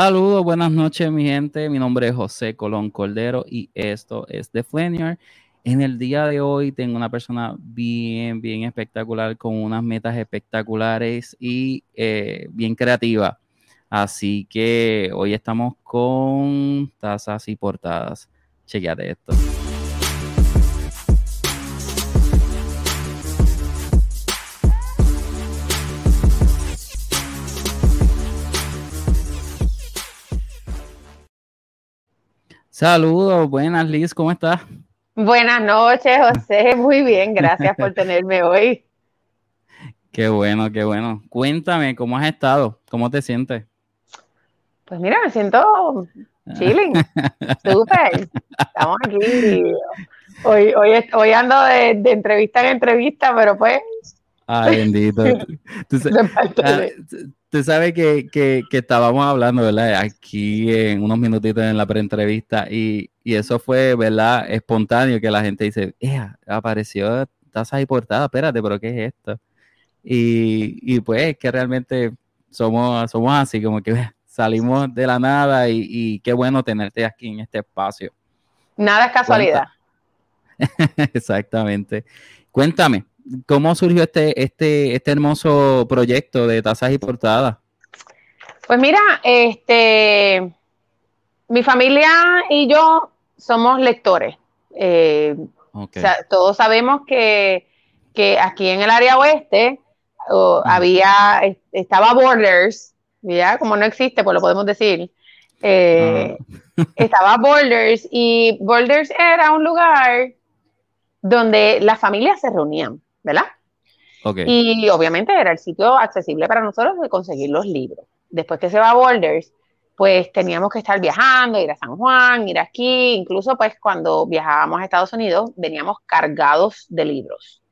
Saludos, buenas noches, mi gente. Mi nombre es José Colón Cordero y esto es The Flanier. En el día de hoy tengo una persona bien, bien espectacular con unas metas espectaculares y eh, bien creativa. Así que hoy estamos con tazas y portadas. Chequeate esto. Saludos, buenas Liz, ¿cómo estás? Buenas noches, José. Muy bien, gracias por tenerme hoy. Qué bueno, qué bueno. Cuéntame, ¿cómo has estado? ¿Cómo te sientes? Pues mira, me siento chilling, súper. Estamos aquí. Hoy, hoy, hoy ando de, entrevista en entrevista, pero pues. Ay, bendito. Tú sabes que, que, que, estábamos hablando, ¿verdad? Aquí en unos minutitos en la preentrevista y, y eso fue, ¿verdad? Espontáneo que la gente dice, apareció taza y portada, espérate, pero ¿qué es esto? Y, y pues que realmente somos, somos así, como que salimos de la nada y, y qué bueno tenerte aquí en este espacio. Nada es casualidad. Exactamente. Cuéntame, ¿Cómo surgió este, este, este hermoso proyecto de tazas y portadas? Pues mira, este, mi familia y yo somos lectores. Eh, todos sabemos que, aquí en el área oeste había, estaba Borders, ya como no existe, pues lo podemos decir. Eh, ah. Estaba Borders y Borders era un lugar donde las familias se reunían. ¿Verdad? Y obviamente era el sitio accesible para nosotros de conseguir los libros. Después que se va a Boulders, pues teníamos que estar viajando, ir a San Juan, ir aquí, incluso pues cuando viajábamos a Estados Unidos veníamos cargados de libros.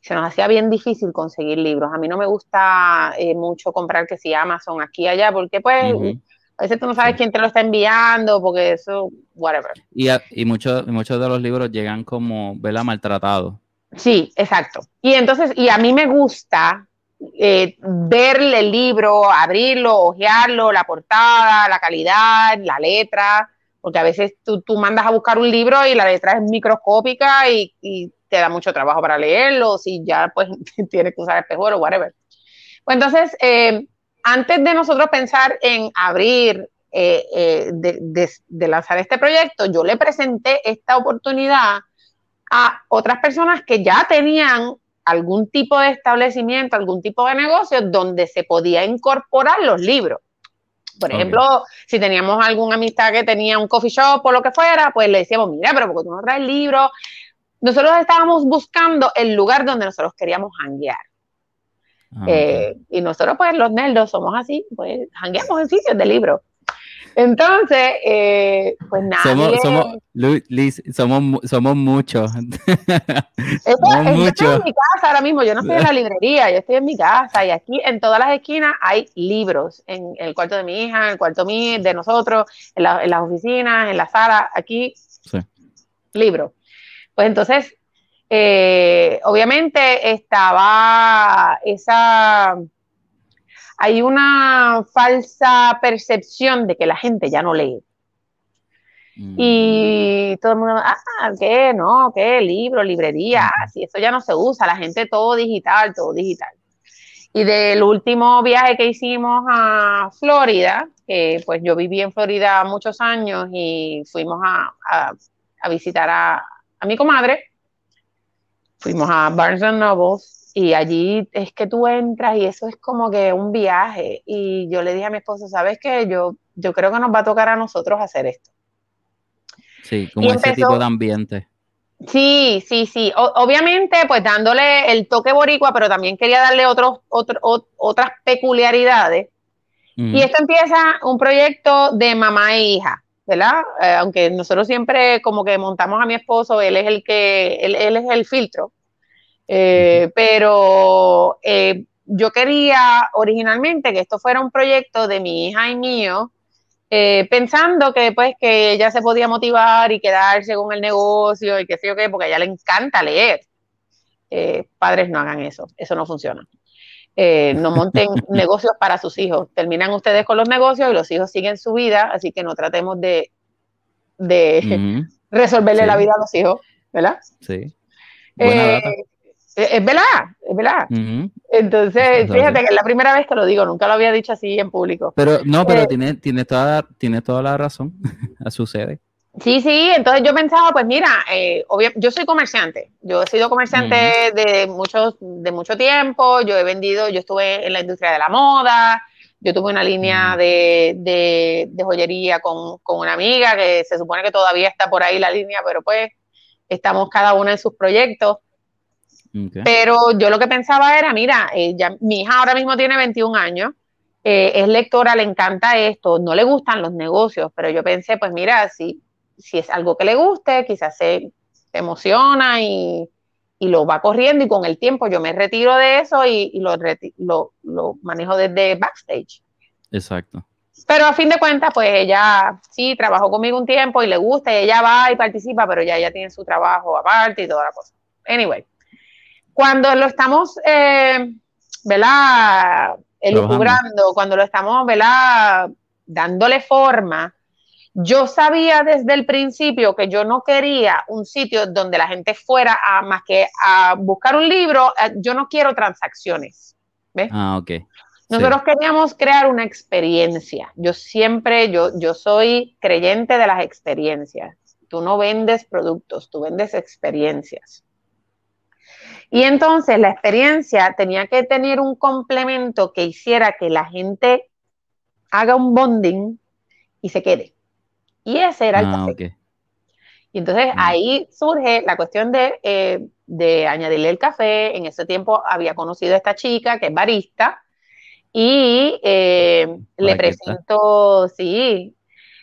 Se nos hacía bien difícil conseguir libros. A mí no me gusta eh, mucho comprar que si Amazon aquí y allá, porque pues a veces tú no sabes quién te lo está enviando, porque eso, whatever. Y, y muchos muchos de los libros llegan como, ¿verdad? Maltratados. Sí, exacto. Y entonces, y a mí me gusta eh, ver el libro, abrirlo, hojearlo, la portada, la calidad, la letra, porque a veces tú, mandas a buscar un libro y la letra es microscópica y, te da mucho trabajo para leerlo, si ya pues tienes que usar espejuelo, whatever. Pues entonces, eh, antes de nosotros pensar en abrir, eh, de lanzar este proyecto, yo le presenté esta oportunidad a otras personas que ya tenían algún tipo de establecimiento, algún tipo de negocio donde se podía incorporar los libros. Por ejemplo, si teníamos alguna amistad que tenía un coffee shop o lo que fuera, pues le decíamos, mira, pero porque tú no traes libros. Nosotros estábamos buscando el lugar donde nosotros queríamos hanguear. Ah, eh, y nosotros, pues, los nerdos somos así, pues, hangueamos en sitios de libros. Entonces, eh, pues nada. Somos, somos, Liz, somos, somos muchos. somos estoy en mi casa ahora mismo, yo no estoy en la librería, yo estoy en mi casa y aquí en todas las esquinas hay libros, en el cuarto de mi hija, en el cuarto mío, de nosotros, en, las oficinas, en la sala, aquí, sí. libros. Pues entonces, eh, obviamente estaba esa hay una falsa percepción de que la gente ya no lee. Mm. Y todo el mundo, ah, ¿qué? No, ¿qué? Libro, librería, si eso ya no se usa, la gente todo digital, todo digital. Y del último viaje que hicimos a Florida, que pues yo viví en Florida muchos años y fuimos a, visitar a, a mi comadre, fuimos a Barnes Nobles y allí es que tú entras y eso es como que un viaje. Y yo le dije a mi esposo, ¿sabes qué? Yo, yo creo que nos va a tocar a nosotros hacer esto. Sí, como ese tipo de ambiente. Sí, sí, sí. obviamente, pues dándole el toque boricua, pero también quería darle otros, otras peculiaridades. Y esto empieza un proyecto de mamá e hija, ¿verdad? Eh, aunque nosotros siempre como que montamos a mi esposo, él es el que, él, él es el filtro. Eh, pero eh, yo quería originalmente que esto fuera un proyecto de mi hija y mío, eh, pensando que pues que ella se podía motivar y quedarse con el negocio y qué sé yo qué, porque a ella le encanta leer. padres no hagan eso, eso no funciona. Eh, no monten negocios para sus hijos. Terminan ustedes con los negocios y los hijos siguen su vida, así que no tratemos de, de resolverle la vida a los hijos, ¿verdad? Sí. Eh, es verdad, es verdad. Entonces, fíjate que es la primera vez que lo digo, nunca lo había dicho así en público. Pero no, pero eh, tiene, tiene, toda, tiene toda la razón, sucede. Sí, sí, entonces yo pensaba, pues mira, eh, yo soy comerciante, yo he sido comerciante de, muchos, de mucho tiempo, yo he vendido, yo estuve en la industria de la moda, yo tuve una línea de, joyería con, una amiga que se supone que todavía está por ahí la línea, pero pues estamos cada una en sus proyectos. Pero yo lo que pensaba era, mira, eh, mi hija ahora mismo tiene 21 años, eh, es lectora, le encanta esto, no le gustan los negocios, pero yo pensé, pues mira, si si es algo que le guste, quizás se, emociona y, lo va corriendo y con el tiempo yo me retiro de eso y, lo, lo, manejo desde backstage. Exacto. Pero a fin de cuentas, pues ella sí trabajó conmigo un tiempo y le gusta y ella va y participa, pero ya ella tiene su trabajo aparte y toda la cosa. Anyway, cuando lo estamos, eh, ¿verdad? Elucubrando, cuando lo estamos, ¿verdad? Dándole forma, yo sabía desde el principio que yo no quería un sitio donde la gente fuera a más que a buscar un libro. Eh, yo no quiero transacciones. ¿ves? Ah, ok. Nosotros queríamos crear una experiencia. Yo siempre, yo, yo soy creyente de las experiencias. Tú no vendes productos, tú vendes experiencias. Y entonces la experiencia tenía que tener un complemento que hiciera que la gente haga un bonding y se quede. Y ese era el ah, café. Y entonces mm. ahí surge la cuestión de, eh, de, añadirle el café. En ese tiempo había conocido a esta chica que es barista y eh, le presentó, sí,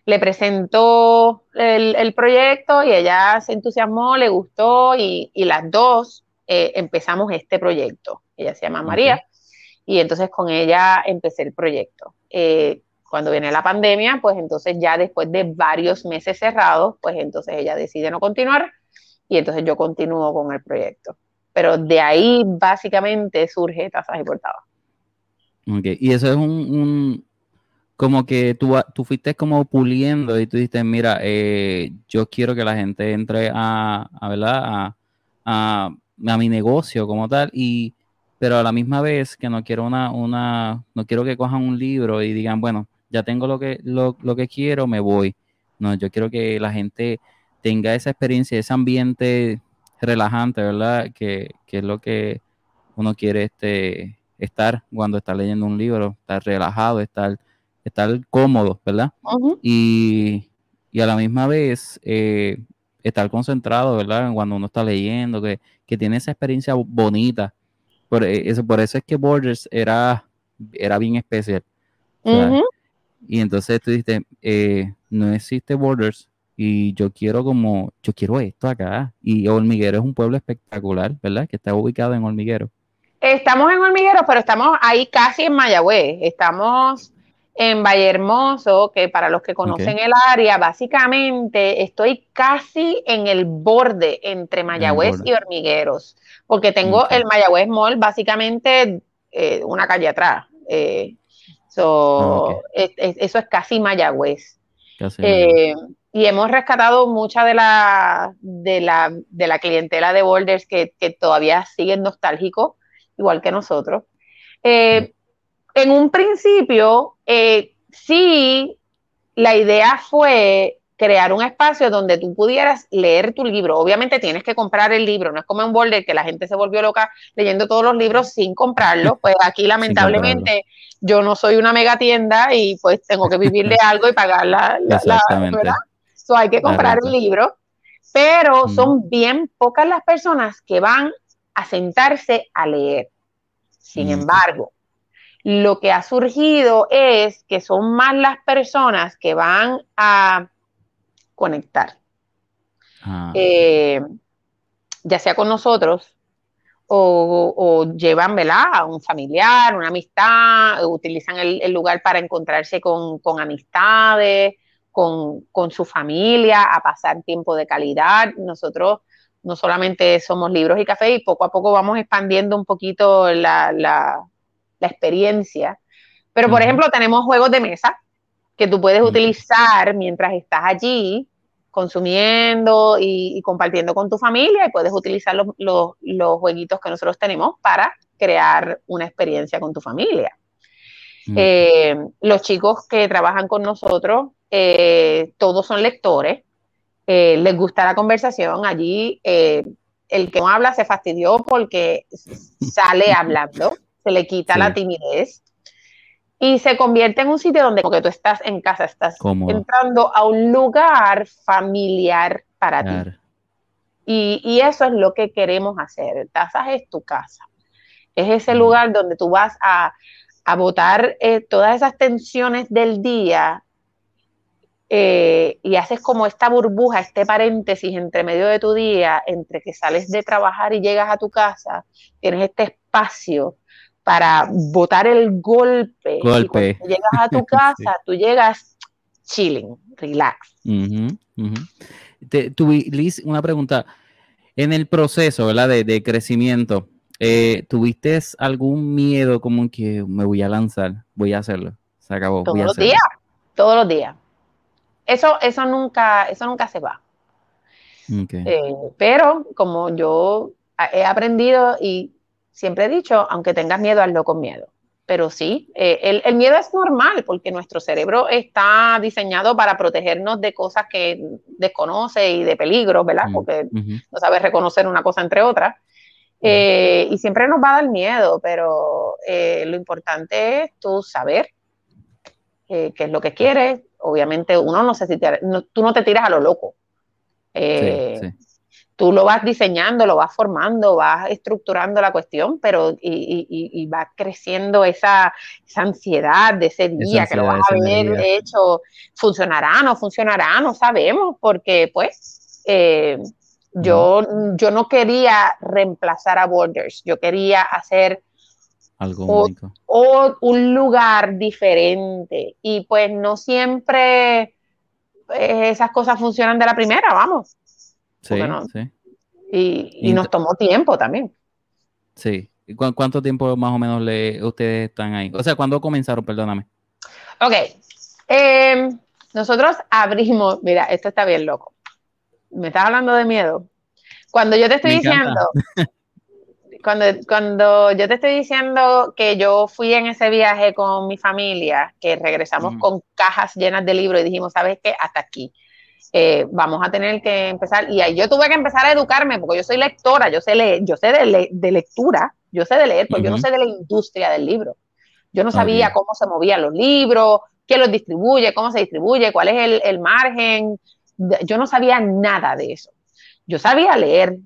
le presentó el, proyecto y ella se entusiasmó, le gustó y, las dos eh, empezamos este proyecto. Ella se llama María y entonces con ella empecé el proyecto cuando viene la pandemia, pues entonces ya después de varios meses cerrados, pues entonces ella decide no continuar y entonces yo continúo con el proyecto. Pero de ahí básicamente surge Tazas y Portadas. Ok, y eso es un, como que tú, tú fuiste como puliendo y tú dijiste, mira, eh, yo quiero que la gente entre a, a ¿verdad? A, a, a, mi negocio como tal y pero a la misma vez que no quiero una, una, no quiero que cojan un libro y digan, bueno, ya tengo lo que, lo, que quiero, me voy. No, yo quiero que la gente tenga esa experiencia, ese ambiente relajante, ¿verdad? Que, es lo que uno quiere este, estar cuando está leyendo un libro, estar relajado, estar, estar cómodo, ¿verdad? y, a la misma vez eh, estar concentrado, ¿verdad? Cuando uno está leyendo, que, tiene esa experiencia bonita. Por eh, eso, por eso es que Borders era, era bien especial. Y entonces tú dijiste, eh, no existe Borders y yo quiero como, yo quiero esto acá. Y Hormiguero es un pueblo espectacular, ¿verdad? Que está ubicado en Hormiguero. Estamos en Hormiguero, pero estamos ahí casi en Mayagüez. Estamos en Valle Hermoso, que para los que conocen el área, básicamente estoy casi en el borde entre Mayagüez y Hormigueros, porque tengo el Mayagüez Mall básicamente eh, una calle atrás. Eh, Ah, eso es casi Mayagüez. Eh, y hemos rescatado mucha de la, de la, de la clientela de Boulders que, todavía siguen nostálgicos, igual que nosotros. Eh, en un principio, eh, sí, la idea fue crear un espacio donde tú pudieras leer tu libro. Obviamente tienes que comprar el libro, no es como en Boulder que la gente se volvió loca leyendo todos los libros sin comprarlo. Pues aquí lamentablemente yo no soy una mega tienda y pues tengo que vivir de algo y pagar la, ¿verdad? So, hay que comprar el libro, pero son bien pocas las personas que van a sentarse a leer. Sin embargo, lo que ha surgido es que son más las personas que van a conectar. Ah. Eh, ya sea con nosotros o, llevan a un familiar, una amistad, utilizan el, lugar para encontrarse con, amistades, con, su familia, a pasar tiempo de calidad. Nosotros no solamente somos libros y café y poco a poco vamos expandiendo un poquito la, la experiencia. Pero, por ejemplo, tenemos juegos de mesa que tú puedes utilizar mientras estás allí consumiendo y, compartiendo con tu familia y puedes utilizar los, los, jueguitos que nosotros tenemos para crear una experiencia con tu familia. Eh, los chicos que trabajan con nosotros, eh, todos son lectores, eh, les gusta la conversación. Allí el que no habla se fastidió porque sale hablando, se le quita la timidez y se convierte en un sitio donde como que tú estás en casa, estás entrando a un lugar familiar para ti. Y, eso es lo que queremos hacer. Tazas es tu casa. Es ese lugar donde tú vas a, a botar eh, todas esas tensiones del día eh, y haces como esta burbuja, este paréntesis entre medio de tu día, entre que sales de trabajar y llegas a tu casa, tienes este espacio para botar el golpe. Golpe. Y llegas a tu casa, tú llegas chilling, relax. Liz, una pregunta. En el proceso, ¿verdad? De, crecimiento, eh, ¿tuviste algún miedo como que me voy a lanzar, voy a hacerlo? Se acabó. Todos los días, todos los días. Eso, eso nunca, eso nunca se va. Eh, pero como yo he aprendido y siempre he dicho, aunque tengas miedo, hazlo con miedo. Pero sí, eh, el, miedo es normal porque nuestro cerebro está diseñado para protegernos de cosas que desconoce y de peligros, ¿verdad? Porque no sabe reconocer una cosa entre otras. Eh, y siempre nos va a dar miedo, pero eh, lo importante es tú saber qué es lo que quieres. Obviamente, uno no sé si tú no te tiras a lo loco. sí tú lo vas diseñando, lo vas formando, vas estructurando la cuestión, pero y, va creciendo esa, ansiedad de ese día que lo vas a haber hecho, funcionará, no funcionará, no sabemos, porque pues eh, yo, yo no quería reemplazar a Borders, yo quería hacer algo o, un lugar diferente y pues no siempre eh, esas cosas funcionan de la primera, vamos. Sí, sí. Y, nos tomó tiempo también. Sí. ¿Cuánto tiempo más o menos le, ustedes están ahí? O sea, ¿cuándo comenzaron? Perdóname. Ok. Em, nosotros abrimos, mira, esto está bien loco. Me estás hablando de miedo. Cuando yo te estoy diciendo, cuando, cuando yo te estoy diciendo que yo fui en ese viaje con mi familia, que regresamos con cajas llenas de libros y dijimos, ¿sabes qué? Hasta aquí. Eh, vamos a tener que empezar, y ahí yo tuve que empezar a educarme, porque yo soy lectora, yo sé leer, yo sé de, lectura, yo sé de leer, pero yo no sé de la industria del libro. Yo no sabía cómo se movían los libros, quién los distribuye, cómo se distribuye, cuál es el, margen. Yo no sabía nada de eso. Yo sabía leer.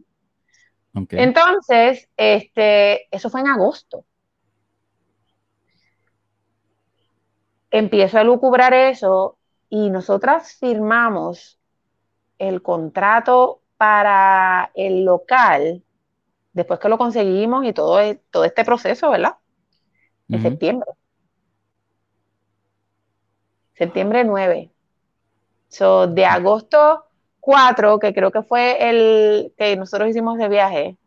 Entonces, este, eso fue en agosto. Empiezo a lucubrar eso y nosotras firmamos el contrato para el local después que lo conseguimos y todo, e, todo este proceso, ¿verdad? En septiembre. Septiembre 9. So, de agosto 4, que creo que fue el que nosotros hicimos de viaje,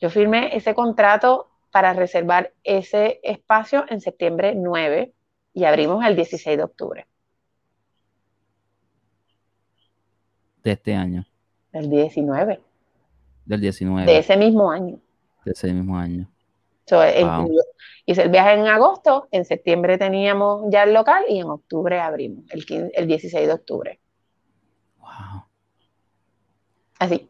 yo firmé ese contrato para reservar ese espacio en septiembre 9 y abrimos el 16 de octubre. De este año? Del 19. Del 19. De ese mismo año. De ese mismo año. hice el viaje en agosto, en septiembre teníamos ya el local y en octubre abrimos, el, el 16 de octubre. Wow. Así.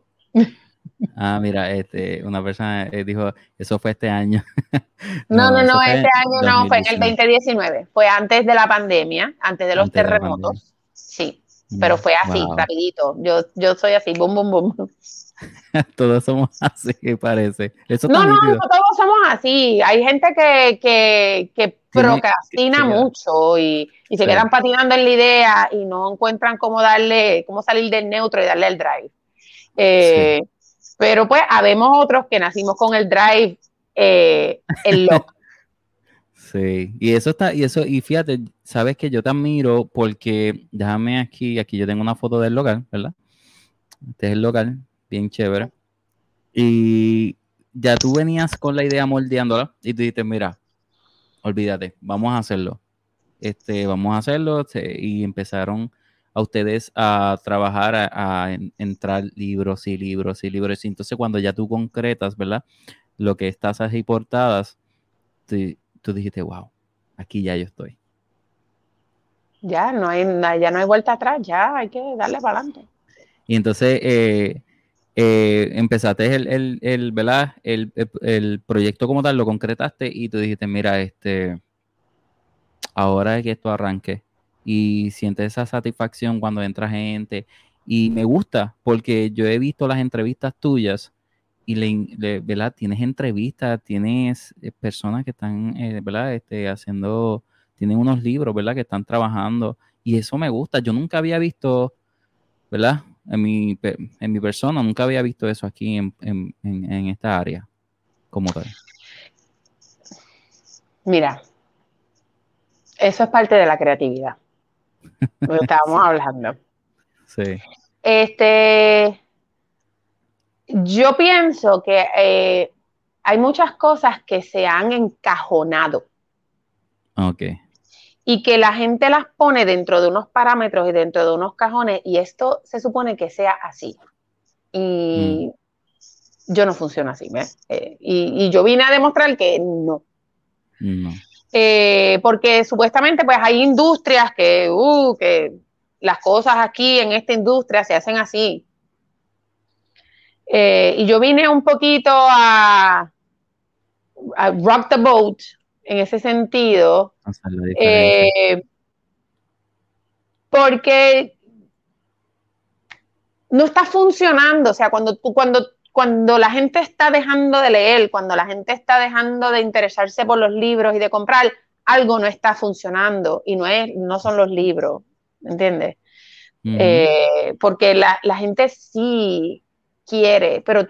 Ah, mira, este, una persona eh, dijo, eso fue este año. no, no, no, este año no, fue en el 2019, fue antes de la pandemia, antes de los terremotos. Sí. Pero fue así, rapidito. Yo, yo soy así, boom, boom, boom. todos somos así, parece. no, no, no, todos somos así. Hay gente que, que, que procrastina mucho y, y se quedan patinando en la idea y no encuentran cómo darle, cómo salir del neutro y darle el drive. Eh, pero pues habemos otros que nacimos con el drive eh, el lock. Y eso está, y eso, y fíjate, sabes que yo te admiro porque, déjame aquí, aquí yo tengo una foto del local, ¿verdad? Este es el local, bien chévere. Y ya tú venías con la idea moldeándola y tú dices, mira, olvídate, vamos a hacerlo. Este, vamos a hacerlo. Este, y empezaron a ustedes a trabajar, a, entrar libros y libros y libros. Y entonces cuando ya tú concretas, ¿verdad? Lo que estás ahí portadas, tú dijiste, wow, aquí ya yo estoy. Ya, no hay, ya no hay vuelta atrás, ya hay que darle para adelante. Y entonces eh, eh, empezaste el, el, ¿verdad? El, el, proyecto como tal, lo concretaste y tú dijiste, mira, este, ahora es que esto arranque. Y sientes esa satisfacción cuando entra gente. Y me gusta porque yo he visto las entrevistas tuyas y le, ¿verdad? tienes entrevistas, tienes eh, personas que están eh, ¿verdad? Este, haciendo, tienen unos libros, ¿verdad? Que están trabajando y eso me gusta. Yo nunca había visto, ¿verdad? En mi, en mi persona, nunca había visto eso aquí en, en, en esta área como tal. Mira, eso es parte de la creatividad. Lo estábamos hablando. Sí. Este, yo pienso que eh, hay muchas cosas que se han encajonado. Ok. Y que la gente las pone dentro de unos parámetros y dentro de unos cajones, y esto se supone que sea así. Y mm. yo no funciono así, ¿ves? Eh, y, yo vine a demostrar que no. No. Eh, porque supuestamente, pues hay industrias que, uh, que las cosas aquí en esta industria se hacen así. Eh, y yo vine un poquito a, rock the boat en ese sentido. Eh, porque no está funcionando. O sea, cuando, cuando, cuando la gente está dejando de leer, cuando la gente está dejando de interesarse por los libros y de comprar, algo no está funcionando y no, es, no son los libros, ¿me entiendes? Eh, porque la, la, gente sí quiere, pero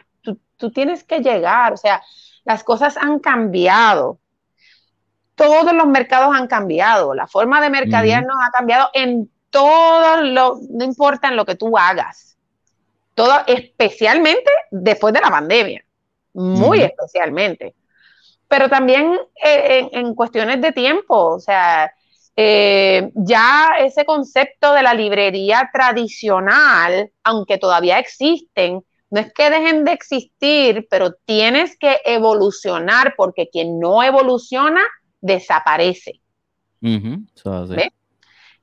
tú, tienes que llegar, o sea, las cosas han cambiado. Todos los mercados han cambiado, la forma de mercadear ha cambiado en todo lo, no importa en lo que tú hagas. Todo, especialmente después de la pandemia, muy especialmente. Pero también eh, en, cuestiones de tiempo, o sea, eh, ya ese concepto de la librería tradicional, aunque todavía existen, no es que dejen de existir, pero tienes que evolucionar porque quien no evoluciona desaparece.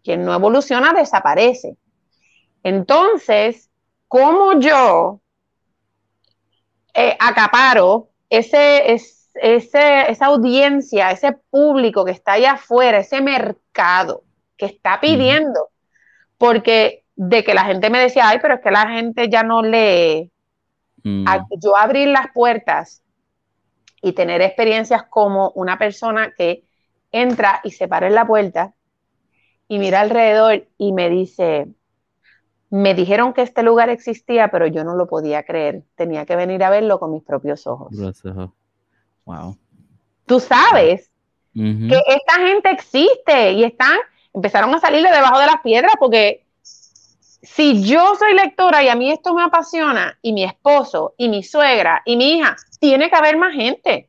Quien no evoluciona desaparece. Entonces, ¿cómo yo eh, acaparo ese, esa audiencia, ese público que está allá afuera, ese mercado que está pidiendo? Porque de que la gente me decía, ay, pero es que la gente ya no lee, Mm. yo abrir las puertas y tener experiencias como una persona que entra y se para en la puerta y mira alrededor y me dice, me dijeron que este lugar existía, pero yo no lo podía creer. Tenía que venir a verlo con mis propios ojos. Wow. Tú sabes que esta gente existe y están, empezaron a salirle debajo de las piedras porque si yo soy lectora y a mí esto me apasiona, y mi esposo, y mi suegra, y mi hija, tiene que haber más gente.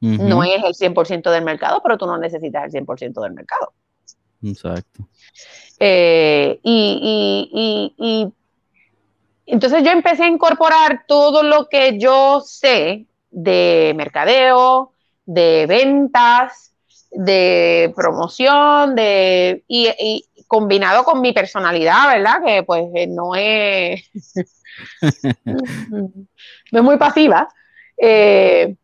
No es el 100% del mercado, pero tú no necesitas el 100% del mercado. Exacto. Eh, y, y, entonces yo empecé a incorporar todo lo que yo sé de mercadeo, de ventas, de promoción, de, y, combinado con mi personalidad, ¿verdad? Que pues eh, no es, no es muy pasiva. Eh,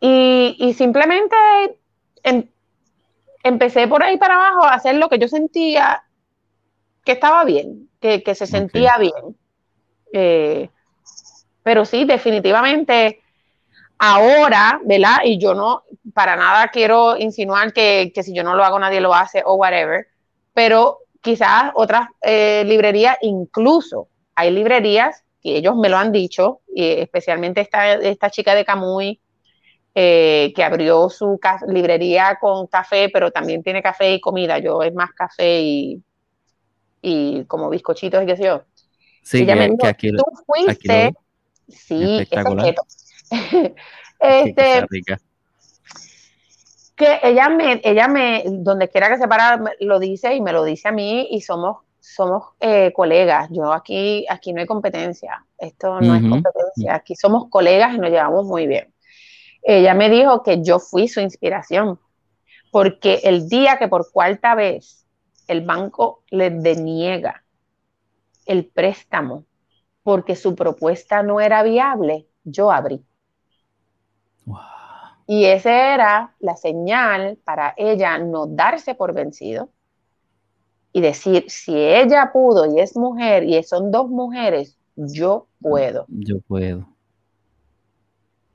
y, simplemente em, empecé por ahí para abajo a hacer lo que yo sentía que estaba bien, que, se sentía bien. Eh, pero sí, definitivamente ahora, ¿verdad? Y yo no, para nada quiero insinuar que, que, si yo no lo hago nadie lo hace o whatever, pero quizás otras eh, librerías, incluso hay librerías que ellos me lo han dicho, y especialmente esta, esta chica de Camuy, eh, que abrió su librería con café, pero también tiene café y comida. Yo es más café y, y como bizcochitos y qué sé yo. Sí, que, aquí, tú fuiste. sí, espectacular. este, que ella me, ella me, donde quiera que se para, lo dice y me lo dice a mí y somos, somos eh, colegas. Yo aquí, aquí no hay competencia. Esto no es competencia. Aquí somos colegas y nos llevamos muy bien. Ella me dijo que yo fui su inspiración, porque el día que por cuarta vez el banco le deniega el préstamo porque su propuesta no era viable, yo abrí. Y esa era la señal para ella no darse por vencido y decir, si ella pudo y es mujer y son dos mujeres, yo puedo. Yo puedo.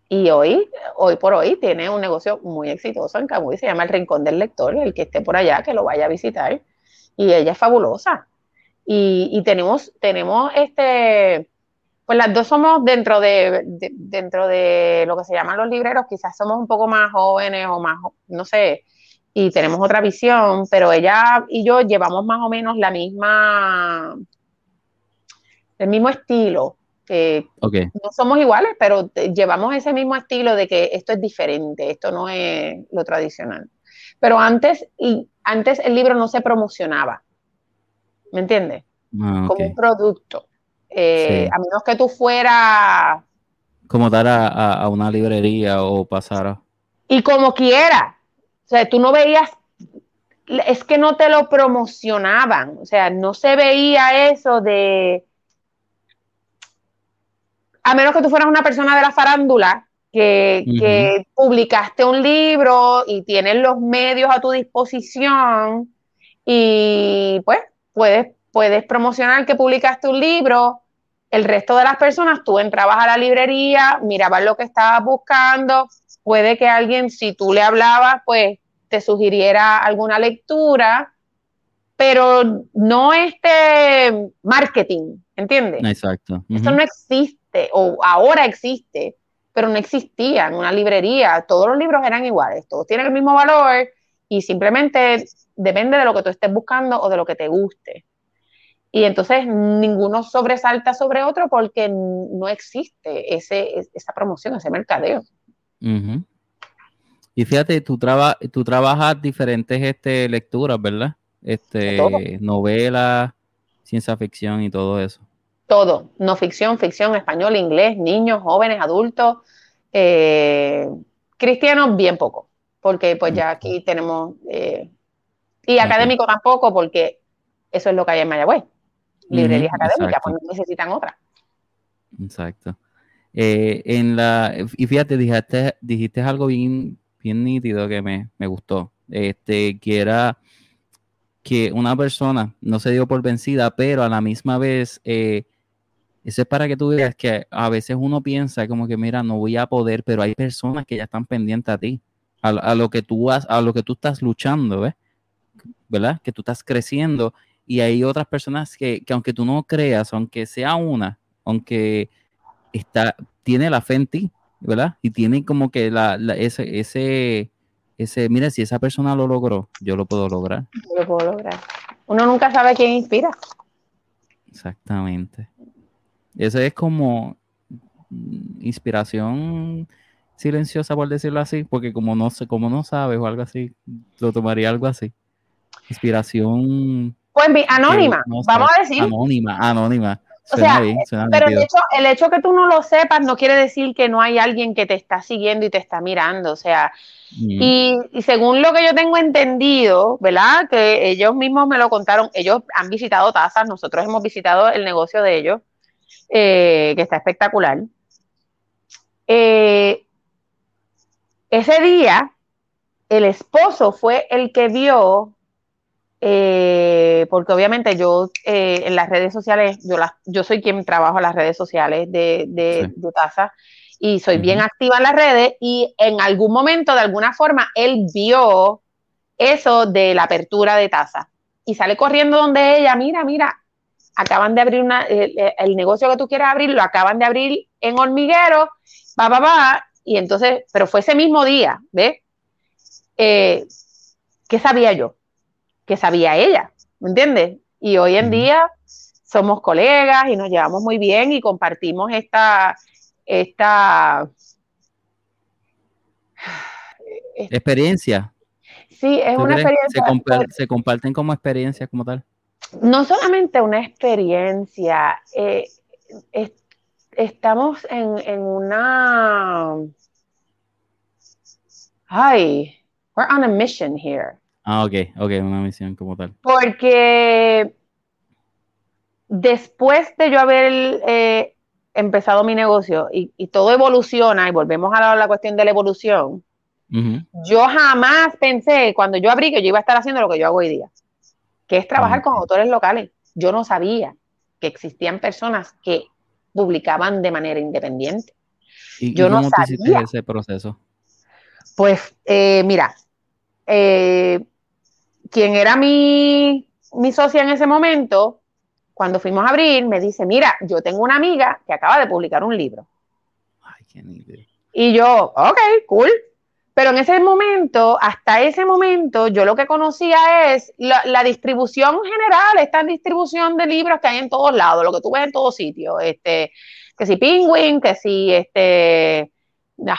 Y hoy, hoy por hoy, tiene un negocio muy exitoso en Camuy, se llama El Rincón del Lector, el que esté por allá, que lo vaya a visitar. Y ella es fabulosa. Y, tenemos, tenemos este, pues las dos somos dentro de, dentro de lo que se llaman los libreros, quizás somos un poco más jóvenes o más, no sé, y tenemos otra visión, pero ella y yo llevamos más o menos la misma, el mismo estilo. No somos iguales, pero llevamos ese mismo estilo de que esto es diferente, esto no es lo tradicional. Pero antes, y antes el libro no se promocionaba, ¿me entiendes? Ah, Como un producto. Eh, a menos que tú fueras... Como dar a, una librería o pasar a... Y como quiera. O sea, tú no veías... Es que no te lo promocionaban. O sea, no se veía eso de... A menos que tú fueras una persona de la farándula que, que, publicaste un libro y tienes los medios a tu disposición y pues puedes puedes promocionar que publicaste un libro, el resto de las personas, tú entrabas a la librería, mirabas lo que estabas buscando, puede que alguien, si tú le hablabas, pues te sugiriera alguna lectura, pero no este marketing, ¿entiendes? Exacto. Eso no existe, o ahora existe, pero no existía en una librería. Todos los libros eran iguales, todos tienen el mismo valor y simplemente depende de lo que tú estés buscando o de lo que te guste. Y entonces ninguno sobresalta sobre otro porque no existe ese, esa promoción, ese mercadeo. Y fíjate, tú, tú trabajas diferentes este, lecturas, ¿verdad? Este, novelas, ciencia ficción y todo eso. Todo, no ficción, ficción, español, inglés, niños, jóvenes, adultos, eh, cristianos, bien poco, porque pues ya aquí tenemos, eh, y académico tampoco, porque eso es lo que hay en Mayagüez librerías académicas, pues no necesitan otra. Exacto. Eh, en la, y fíjate, dijiste, dijiste algo bien, bien nítido que me, gustó. Este, que era que una persona no se dio por vencida, pero a la misma vez, eh, eso es para que tú veas que a veces uno piensa como que, mira, no voy a poder, pero hay personas que ya están pendientes a ti, a, lo que tú has, a lo que tú estás luchando, ¿ves? ¿Verdad? Que tú estás creciendo y hay otras personas que, aunque tú no creas, aunque sea una, aunque está, tiene la fe en ti, ¿verdad? Y tiene como que la, ese, ese, ese, mira, si esa persona lo logró, yo lo puedo lograr. Yo lo puedo lograr. Uno nunca sabe quién inspira. Exactamente. Eso es como inspiración silenciosa, por decirlo así, porque como no sé, como no sabes o algo así, lo tomaría algo así. Inspiración pues anónima, vamos a decir. Anónima, anónima. o sea, pero el hecho, el hecho que tú no lo sepas no quiere decir que no hay alguien que te está siguiendo y te está mirando. O sea, mm. y, según lo que yo tengo entendido, ¿verdad? Que ellos mismos me lo contaron, ellos han visitado tasas, nosotros hemos visitado el negocio de ellos, eh, que está espectacular. Eh, ese día, el esposo fue el que vio eh, porque obviamente yo eh, en las redes sociales, yo, yo soy quien trabajo en las redes sociales de, de, TASA y soy bien activa en las redes y en algún momento, de alguna forma, él vio eso de la apertura de TASA y sale corriendo donde ella, mira, mira, acaban de abrir una, el, negocio que tú quieres abrir, lo acaban de abrir en hormiguero, va, va, va, y entonces, pero fue ese mismo día, ¿ves? Eh, ¿Qué sabía yo? Que sabía ella, ¿me entiendes? Y hoy en día somos colegas y nos llevamos muy bien y compartimos esta, esta, experiencia. Sí, es una experiencia. Se, comparten como experiencias como tal. No solamente una experiencia, eh, estamos en, en una... Ay, we're on a mission here. Ah, ok, ok, una misión como tal. Porque después de yo haber eh, empezado mi negocio y, todo evoluciona, y volvemos a la, cuestión de la evolución, yo jamás pensé cuando yo abrí que yo iba a estar haciendo lo que yo hago hoy día, que es trabajar con autores locales. Yo no sabía que existían personas que publicaban de manera independiente. ¿Y, yo cómo no sabía. ese proceso? Pues eh, mira, eh, quien era mi, mi socia en ese momento, cuando fuimos a abrir, me dice, mira, yo tengo una amiga que acaba de publicar un libro. Y yo, ok, cool. Pero en ese momento, hasta ese momento, yo lo que conocía es la, distribución general, esta distribución de libros que hay en todos lados, lo que tú ves en todos sitios, este, que si Penguin, que si este,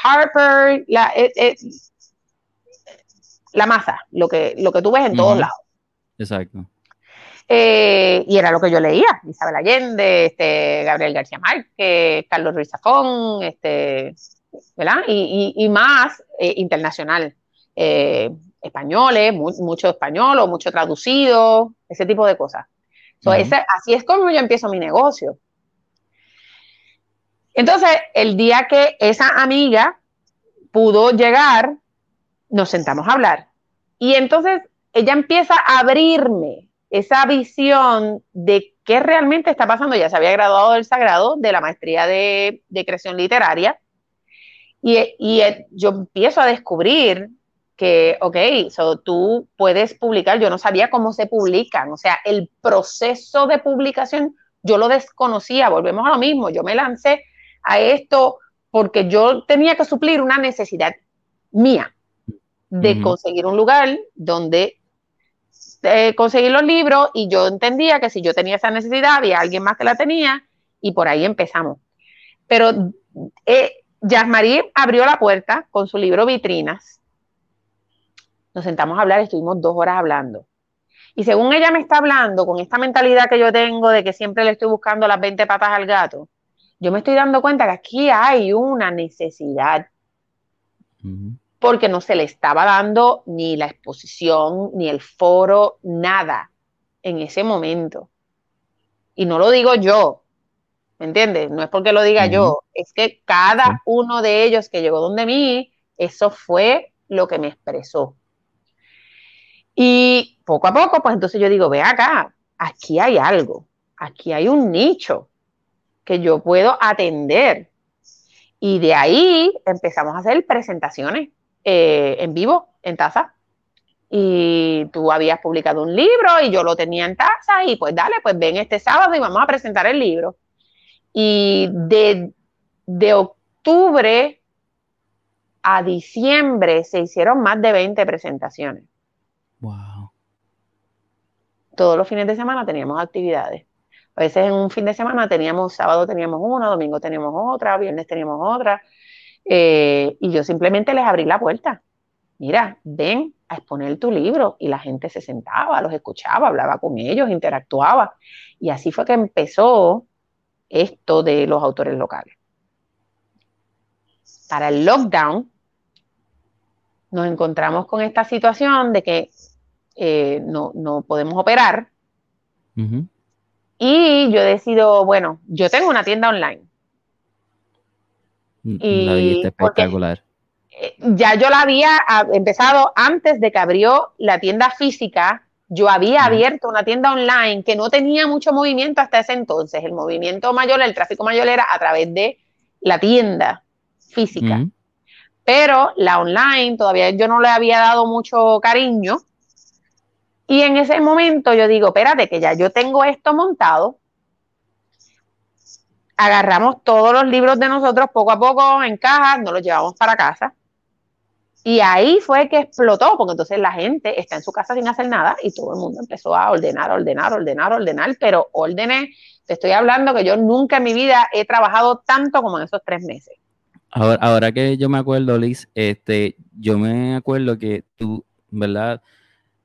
Harper, la, eh, eh, la masa, lo que, lo que tú ves en todos lados. Exacto. Eh, y era lo que yo leía, Isabel Allende, este, Gabriel García Márquez, Carlos Ruiz Zafón, este, ¿verdad? Y, más eh, internacional, eh, españoles, mucho español o mucho traducido, ese tipo de cosas. así es como yo empiezo mi negocio. Entonces, el día que esa amiga pudo llegar, nos sentamos a hablar. Y entonces ella empieza a abrirme esa visión de qué realmente está pasando. Ya se había graduado del Sagrado, de la maestría de, creación literaria. Y, y, yo empiezo a descubrir que, ok, so tú puedes publicar, yo no sabía cómo se publican, o sea, el proceso de publicación yo lo desconocía, volvemos a lo mismo, yo me lancé a esto porque yo tenía que suplir una necesidad mía de conseguir un lugar donde eh, conseguir los libros y yo entendía que si yo tenía esa necesidad había alguien más que la tenía y por ahí empezamos. Pero eh, Yasmarí abrió la puerta con su libro Vitrinas. Nos sentamos a hablar, estuvimos dos horas hablando. Y según ella me está hablando, con esta mentalidad que yo tengo de que siempre le estoy buscando las 20 patas al gato, yo me estoy dando cuenta que aquí hay una necesidad porque no se le estaba dando ni la exposición, ni el foro, nada en ese momento. Y no lo digo yo, ¿me entiendes? No es porque lo diga yo, es que cada uno de ellos que llegó donde mí, eso fue lo que me expresó. Y poco a poco, pues entonces yo digo, ve acá, aquí hay algo, aquí hay un nicho que yo puedo atender. Y de ahí empezamos a hacer presentaciones eh, en vivo, en taza. Y tú habías publicado un libro y yo lo tenía en taza y pues dale, pues ven este sábado y vamos a presentar el libro. Y de, de octubre a diciembre se hicieron más de 20 presentaciones. Wow. Todos los fines de semana teníamos actividades. A veces en un fin de semana teníamos, sábado teníamos una, domingo teníamos otra, viernes teníamos otra. Eh, y yo simplemente les abrí la puerta. Mira, ven a exponer tu libro. Y la gente se sentaba, los escuchaba, hablaba con ellos, interactuaba. Y así fue que empezó esto de los autores locales. Para el lockdown, nos encontramos con esta situación de que eh, no, podemos operar. Y yo decido, bueno, yo tengo una tienda online. Y espectacular. Eh, ya yo la había ah, empezado antes de que abrió la tienda física. Yo había abierto una tienda online que no tenía mucho movimiento hasta ese entonces. El movimiento mayor, el tráfico mayor era a través de la tienda física. Pero la online todavía yo no le había dado mucho cariño. Y en ese momento yo digo, espérate, que ya yo tengo esto montado, agarramos todos los libros de nosotros poco a poco en cajas, nos los llevamos para casa. Y ahí fue que explotó, porque entonces la gente está en su casa sin hacer nada y todo el mundo empezó a ordenar, ordenar, ordenar, ordenar, pero órdenes, te estoy hablando que yo nunca en mi vida he trabajado tanto como en esos tres meses. Ahora, ahora que yo me acuerdo, Liz, este, yo me acuerdo que tú, ¿verdad?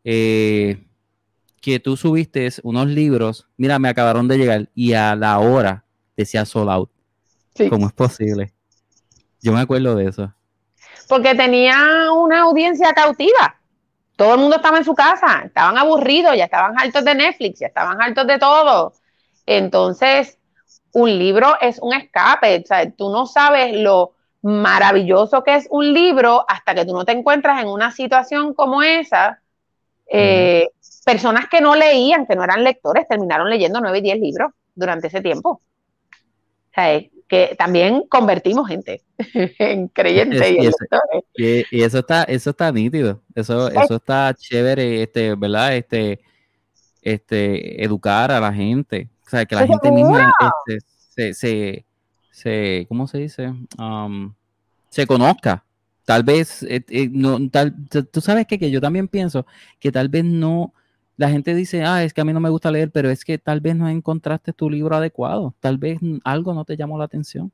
Eh, que tú subiste unos libros, mira, me acabaron de llegar y a la hora decía sold out. ¿Cómo es posible? Yo me acuerdo de eso. Porque tenía una audiencia cautiva. Todo el mundo estaba en su casa, estaban aburridos, ya estaban altos de Netflix, ya estaban altos de todo. Entonces, un libro es un escape. O sea, tú no sabes lo maravilloso que es un libro hasta que tú no te encuentras en una situación como esa. Eh, personas que no leían, que no eran lectores, terminaron leyendo nueve y diez libros durante ese tiempo. Sea, que también convertimos gente en creyentes y, lectores. Y, eso está, eso está nítido, eso, eso está chévere, este, ¿verdad? Este, este, educar a la gente. O sea, que la gente misma este, se, se, se, ¿cómo se dice? Um, se conozca. Tal vez, eh, eh, no, tal, tú sabes que, que yo también pienso que tal vez no, la gente dice, ah, es que a mí no me gusta leer, pero es que tal vez no encontraste tu libro adecuado, tal vez algo no te llamó la atención.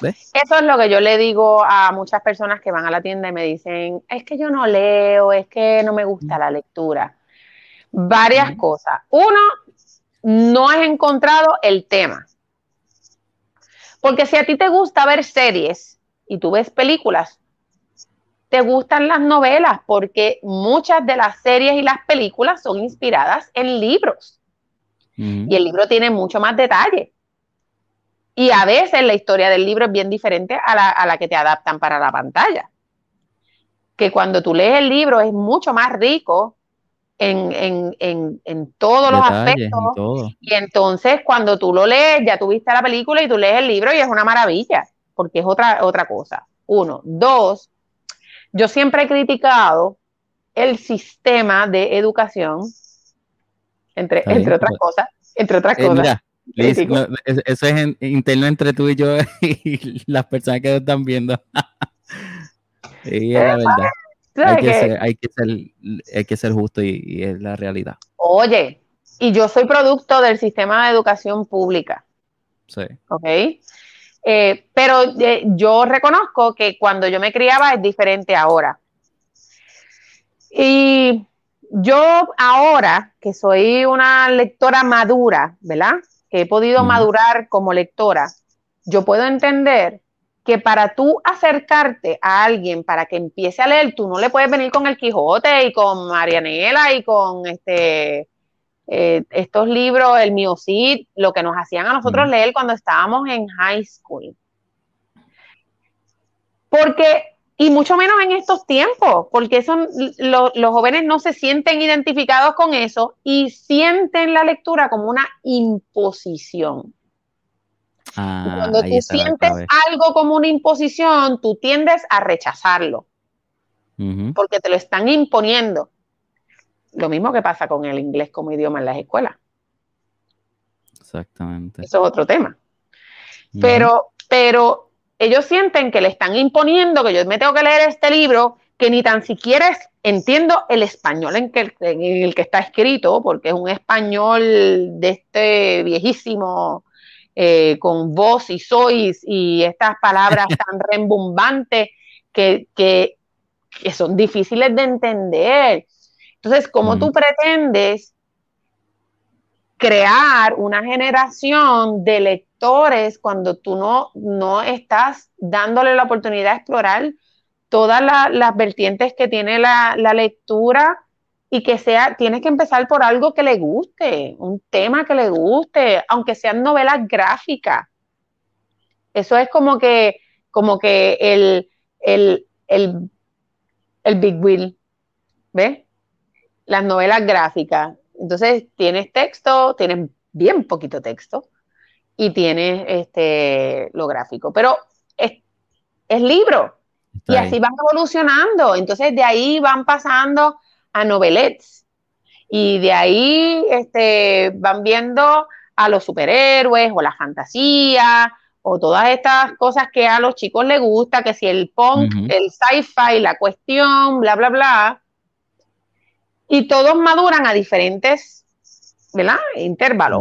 ¿Ves? Eso es lo que yo le digo a muchas personas que van a la tienda y me dicen, es que yo no leo, es que no me gusta la lectura. Varias cosas. Uno, no has encontrado el tema. Porque si a ti te gusta ver series y tú ves películas, te gustan las novelas porque muchas de las series y las películas son inspiradas en libros. Y el libro tiene mucho más detalle. Y a veces la historia del libro es bien diferente a la, que te adaptan para la pantalla. Que cuando tú lees el libro es mucho más rico en, todos los aspectos. Y entonces cuando tú lo lees, ya tuviste la película y tú lees el libro y es una maravilla, porque es otra, otra cosa. Uno. Dos, yo siempre he criticado el sistema de educación, entre, entre otras cosas, entre otras eh, cosas. eso es interno entre tú y yo y las personas que están viendo. y es la verdad. Hay que, ser, hay, que ser, justo y, es la realidad. Oye, y yo soy producto del sistema de educación pública. Sí. ¿Ok? Eh, pero eh, yo reconozco que cuando yo me criaba es diferente ahora. Y yo ahora, que soy una lectora madura, ¿verdad? Que he podido madurar como lectora, yo puedo entender que para tú acercarte a alguien para que empiece a leer, tú no le puedes venir con el Quijote y con Marianela y con este eh, estos libros, el Miocid, lo que nos hacían a nosotros leer cuando estábamos en high school. Porque, y mucho menos en estos tiempos, porque son, los jóvenes no se sienten identificados con eso y sienten la lectura como una imposición. Ah, cuando tú sientes algo como una imposición, tú tiendes a rechazarlo, porque te lo están imponiendo. Lo mismo que pasa con el inglés como idioma en las escuelas. Exactamente. Eso es otro tema. Pero, pero ellos sienten que le están imponiendo que yo me tengo que leer este libro que ni tan siquiera entiendo el español en, que, en el que está escrito, porque es un español de este viejísimo, eh, con voz y sois y estas palabras tan rembombantes que, que, son difíciles de entender. Entonces, ¿cómo tú pretendes crear una generación de lectores cuando tú no, no estás dándole la oportunidad de explorar todas las vertientes que tiene la, la, lectura y que sea, tienes que empezar por algo que le guste, un tema que le guste, aunque sean novelas gráficas. Eso es como que, como que el, el, el, el Big Wheel, ¿ves? Las novelas gráficas. Entonces tienes texto, tienes bien poquito texto y tienes este, lo gráfico, pero es, libro. Y así van evolucionando. Entonces de ahí van pasando a novelets y de ahí este, van viendo a los superhéroes o la fantasía o todas estas cosas que a los chicos les gusta, que si el punk, el sci-fi, la cuestión, bla, bla, bla y todos maduran a diferentes ¿verdad? intervalos.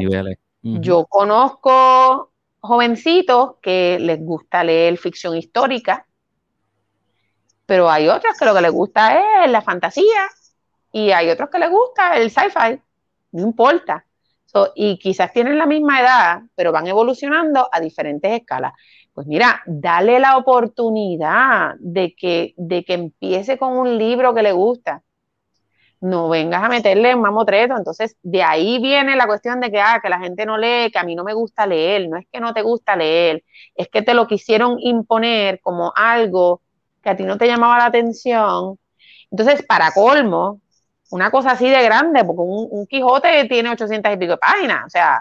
Yo conozco jovencitos que les gusta leer ficción histórica, pero hay otros que lo que les gusta es la fantasía y hay otros que les gusta el sci-fi, no importa. y quizás tienen la misma edad, pero van evolucionando a diferentes escalas. Pues mira, dale la oportunidad de que, de que empiece con un libro que le gusta. No vengas a meterle un mamotreto. Entonces, de ahí viene la cuestión de que, ah, que la gente no lee, que a mí no me gusta leer. No es que no te gusta leer, es que te lo quisieron imponer como algo que a ti no te llamaba la atención. Entonces, para colmo, una cosa así de grande, porque un, Quijote tiene 800 y pico de páginas, o sea,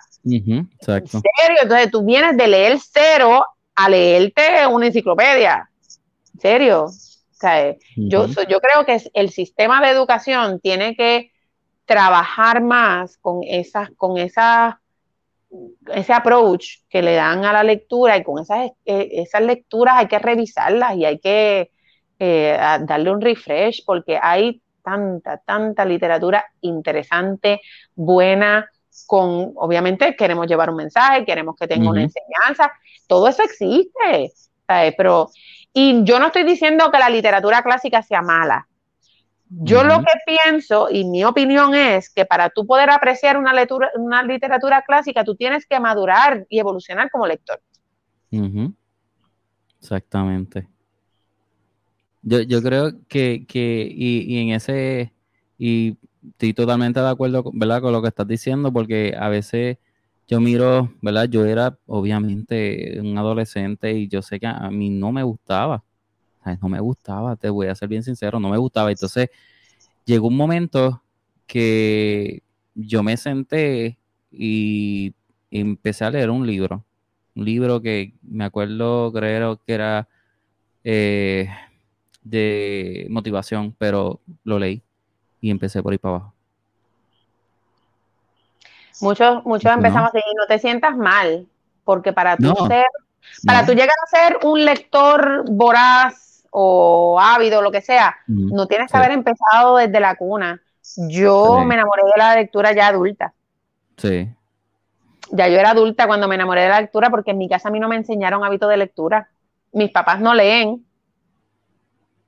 en serio, entonces tú vienes de leer cero a leerte una enciclopedia, en serio. O sea, yo, yo creo que el sistema de educación tiene que trabajar más con esas, con esas, ese approach que le dan a la lectura y con esas, eh, esas lecturas hay que revisarlas y hay que eh, darle un refresh porque hay tanta, tanta literatura interesante, buena, con, obviamente queremos llevar un mensaje, queremos que tenga una enseñanza, todo eso existe, pero, y yo no estoy diciendo que la literatura clásica sea mala. Yo lo que pienso y mi opinión es que para tú poder apreciar una, lectura, una literatura clásica, tú tienes que madurar y evolucionar como lector. Exactamente. Yo, yo creo que, que y, en ese, y estoy totalmente de acuerdo ¿verdad? con lo que estás diciendo, porque a veces yo miro, ¿verdad? Yo era obviamente un adolescente y yo sé que a mí no me gustaba. No me gustaba, te voy a ser bien sincero, no me gustaba. Entonces llegó un momento que yo me senté y empecé a leer un libro. Un libro que me acuerdo, creo que era eh, de motivación, pero lo leí y empecé por ahí para abajo. Muchos, muchos empezamos así, no te sientas mal, porque para tú ser, para tú llegar a ser un lector voraz o ávido, lo que sea, no tienes que haber empezado desde la cuna. Yo me enamoré de la lectura ya adulta. Sí. Ya yo era adulta cuando me enamoré de la lectura porque en mi casa a mí no me enseñaron hábitos de lectura. Mis papás no leen,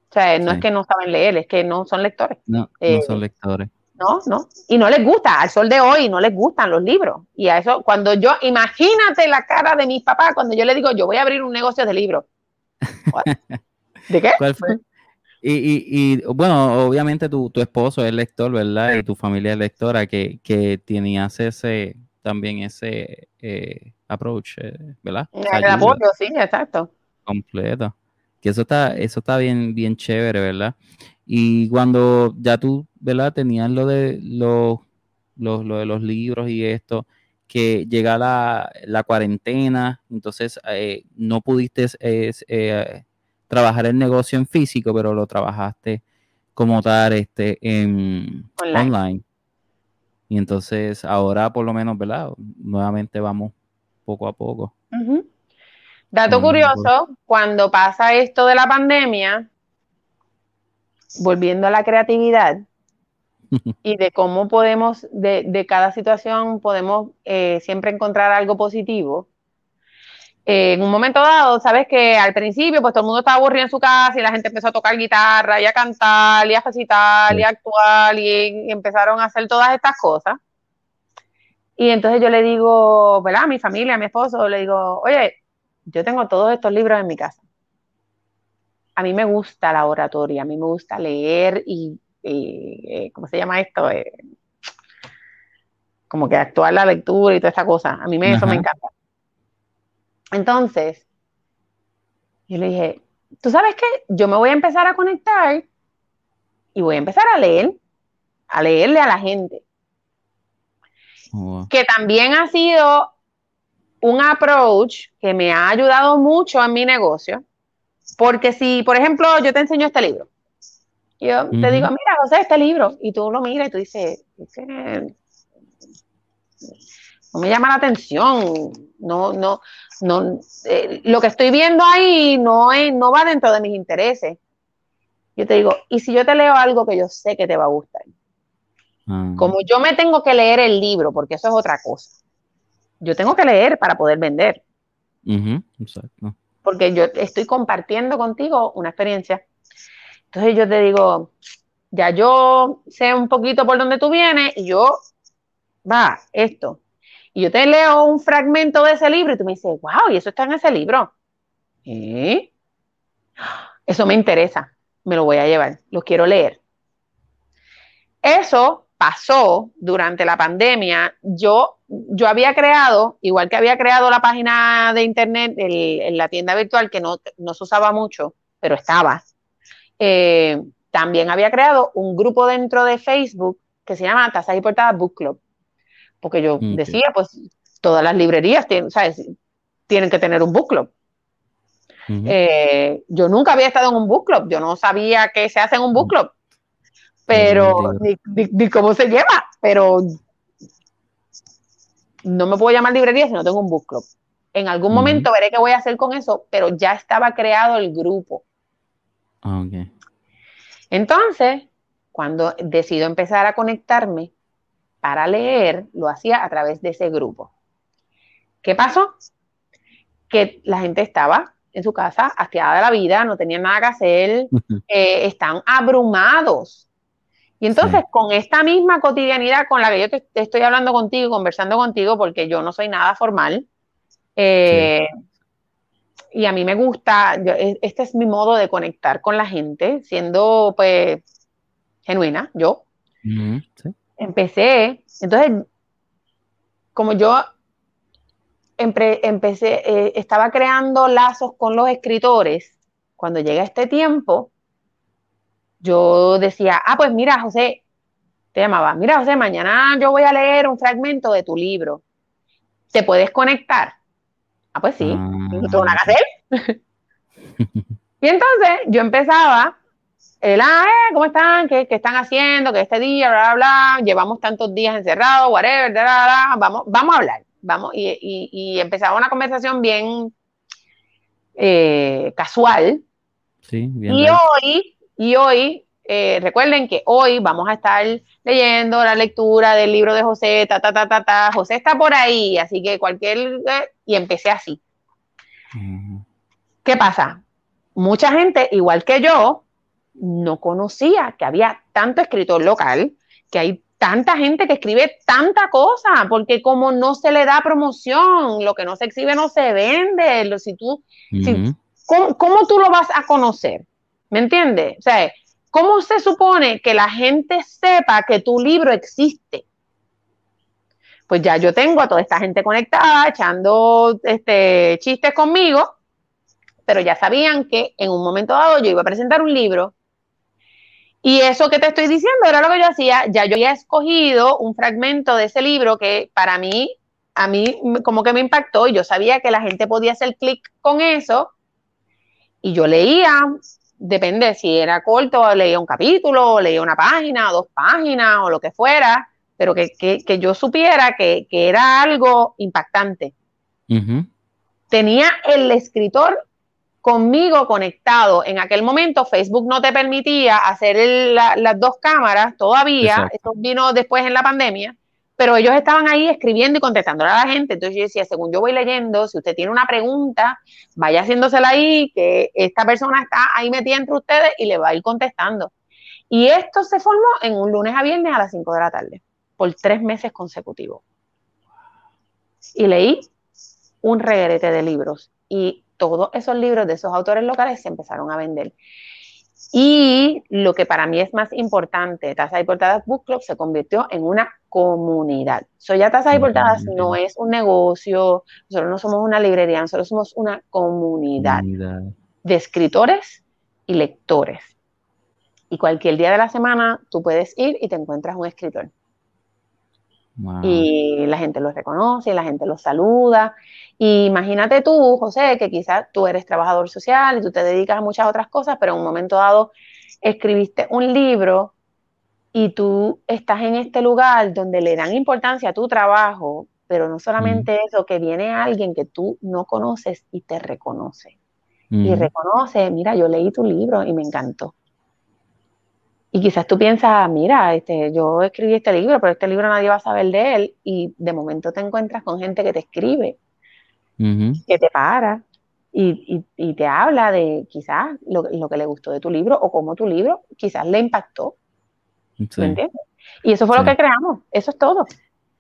o sea, no es que no saben leer, es que no son lectores. No, no eh, son lectores. No, no. Y no les gusta, al sol de hoy no les gustan los libros. Y a eso, cuando yo, imagínate la cara de mis papás cuando yo le digo, yo voy a abrir un negocio de libros. ¿De qué? ¿Cuál fue? Y, y, y, bueno, obviamente tu, tu, esposo es lector, ¿verdad? Y tu familia es lectora, que, que tenías ese, también ese eh, approach, eh, ¿verdad? El apoyo, sí, exacto. Completo. Que eso está, eso está bien, bien chévere, ¿verdad? Y cuando ya tú, ¿verdad? Tenías lo de los, lo, de los libros y esto, que llega la, cuarentena, entonces eh, no pudiste eh, trabajar el negocio en físico, pero lo trabajaste como tal este, en online. Y entonces ahora por lo menos, ¿verdad? Nuevamente vamos poco a poco. Dato curioso, cuando pasa esto de la pandemia, volviendo a la creatividad y de cómo podemos, de, cada situación podemos eh, siempre encontrar algo positivo. Eh, en un momento dado, sabes que al principio, pues todo el mundo estaba aburrido en su casa y la gente empezó a tocar guitarra y a cantar y a recitar y a actuar y, y empezaron a hacer todas estas cosas. Y entonces yo le digo, ¿verdad? A mi familia, a mi esposo, le digo, oye, yo tengo todos estos libros en mi casa. A mí me gusta la oratoria, a mí me gusta leer y, eh, ¿cómo se llama esto? Eh, como que actuar la lectura y toda esta cosa. A mí me, eso me encanta. Entonces, yo le dije, ¿tú sabes qué? Yo me voy a empezar a conectar y voy a empezar a leer, a leerle a la gente. Que también ha sido un approach que me ha ayudado mucho en mi negocio, porque si, por ejemplo, yo te enseño este libro, yo te digo, mira, José, este libro, y tú lo miras y tú dices, no me llama la atención, no, no, no, eh, lo que estoy viendo ahí no, es, no va dentro de mis intereses. Yo te digo, ¿y si yo te leo algo que yo sé que te va a gustar? Ah. Como yo me tengo que leer el libro, porque eso es otra cosa yo tengo que leer para poder vender. Exacto. Porque yo estoy compartiendo contigo una experiencia. Entonces yo te digo, ya yo sé un poquito por dónde tú vienes y yo, va, esto. Y yo te leo un fragmento de ese libro y tú me dices, wow, y eso está en ese libro. ¿Eh? Eso me interesa, me lo voy a llevar, lo quiero leer. Eso pasó durante la pandemia. Yo, yo había creado, igual que había creado la página de internet, en la tienda virtual, que no, se usaba mucho, pero estaba. Eh, también había creado un grupo dentro de Facebook que se llama Tazas y Portadas Book Club. Porque yo decía, pues todas las librerías tienen, tienen que tener un book club. Eh, yo nunca había estado en un book club, yo no sabía qué se hace en un book club, pero ni, cómo se lleva, pero no me puedo llamar librería si no tengo un book club. En algún momento veré qué voy a hacer con eso, pero ya estaba creado el grupo. Ah, Entonces, cuando decido empezar a conectarme para leer, lo hacía a través de ese grupo. ¿Qué pasó? Que la gente estaba en su casa, hastiada de la vida, no tenían nada que hacer, eh, están abrumados. Y entonces, con esta misma cotidianidad con la que yo te, estoy hablando contigo, conversando contigo, porque yo no soy nada formal, eh, y a mí me gusta, e, este es mi modo de conectar con la gente, siendo pues genuina, yo. Empecé, entonces, como yo empecé, eh, estaba creando lazos con los escritores. Cuando llega este tiempo, yo decía, ah, pues mira, José, te llamaba, mira, José, mañana yo voy a leer un fragmento de tu libro. ¿Te puedes conectar? Ah, pues sí, no tengo nada que hacer. y entonces yo empezaba, el, ah, eh, ¿cómo están? ¿Qué, están haciendo? ¿Qué este día? Bla, bla, bla. Llevamos tantos días encerrados, whatever, bla, bla, bla. Vamos, vamos a hablar vamos, y, empezaba una conversación bien eh, casual. Sí, bien y hoy, y hoy, eh, recuerden que hoy vamos a estar leyendo la lectura del libro de José, ta, ta, ta, ta, ta. José está por ahí, así que cualquier... Eh, y empecé así. ¿Qué pasa? Mucha gente, igual que yo, no conocía que había tanto escritor local, que hay tanta gente que escribe tanta cosa, porque como no se le da promoción, lo que no se exhibe no se vende. Si tú, ¿cómo, tú lo vas a conocer? ¿Me entiendes? O sea, ¿cómo se supone que la gente sepa que tu libro existe? Pues ya yo tengo a toda esta gente conectada, echando este, chistes conmigo, pero ya sabían que en un momento dado yo iba a presentar un libro y eso que te estoy diciendo era lo que yo hacía. Ya yo había escogido un fragmento de ese libro que para mí, a mí como que me impactó y yo sabía que la gente podía hacer clic con eso. Y yo leía, depende si era corto, leía un capítulo, leía una página, dos páginas o lo que fuera, pero que, yo supiera que, era algo impactante. Tenía el escritor conmigo conectado. En aquel momento Facebook no te permitía hacer las dos cámaras todavía, esto vino después en la pandemia, pero ellos estaban ahí escribiendo y contestando a la gente. Entonces yo decía, según yo voy leyendo, si usted tiene una pregunta, vaya haciéndosela ahí, que esta persona está ahí metida entre ustedes y le va a ir contestando. Y esto se formó en un lunes a viernes a las 5 de la tarde, por tres meses consecutivos. Y leí un regrete de libros. Y todos esos libros de esos autores locales se empezaron a vender. Y lo que para mí es más importante, Taza y Portadas Book Club se convirtió en una comunidad. Soy ya Taza y Portadas no es un negocio, nosotros no somos una librería, nosotros somos una comunidad, comunidad. de escritores y lectores. Y cualquier día de la semana tú puedes ir y te encuentras un escritor. Y la gente los reconoce, la gente los saluda. Y imagínate tú, José, que quizás tú eres trabajador social y tú te dedicas a muchas otras cosas, pero en un momento dado escribiste un libro y tú estás en este lugar donde le dan importancia a tu trabajo, pero no solamente eso, que viene alguien que tú no conoces y te reconoce. Y reconoce, mira, yo leí tu libro y me encantó. Y quizás tú piensas, mira, este, yo escribí este libro, pero este libro nadie va a saber de él. Y de momento te encuentras con gente que te escribe que te para y, te habla de quizás lo, que le gustó de tu libro o cómo tu libro quizás le impactó. Entiendes? Y eso fue lo que creamos, eso es todo.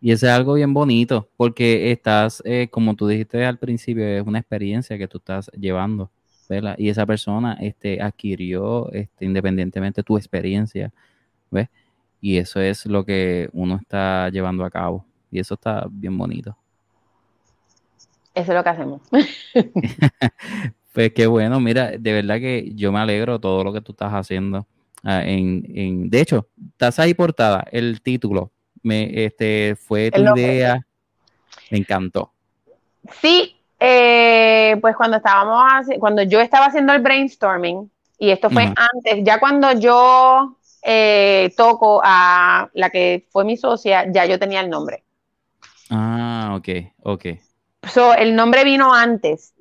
Y eso es algo bien bonito, porque estás, eh, como tú dijiste al principio, es una experiencia que tú estás llevando, ¿verdad? Y esa persona este, adquirió este, independientemente tu experiencia, ¿ves? Y eso es lo que uno está llevando a cabo. Y eso está bien bonito. Eso es lo que hacemos. pues qué bueno, mira, de verdad que yo me alegro todo lo que tú estás haciendo. Ah, en, en, de hecho, estás ahí portada, el título, me, este, fue tu idea, me encantó. Sí, eh, pues cuando estábamos, cuando yo estaba haciendo el brainstorming, y esto fue antes, ya cuando yo eh, toco a la que fue mi socia, ya yo tenía el nombre. Ah, ok, ok. So, el nombre vino antes.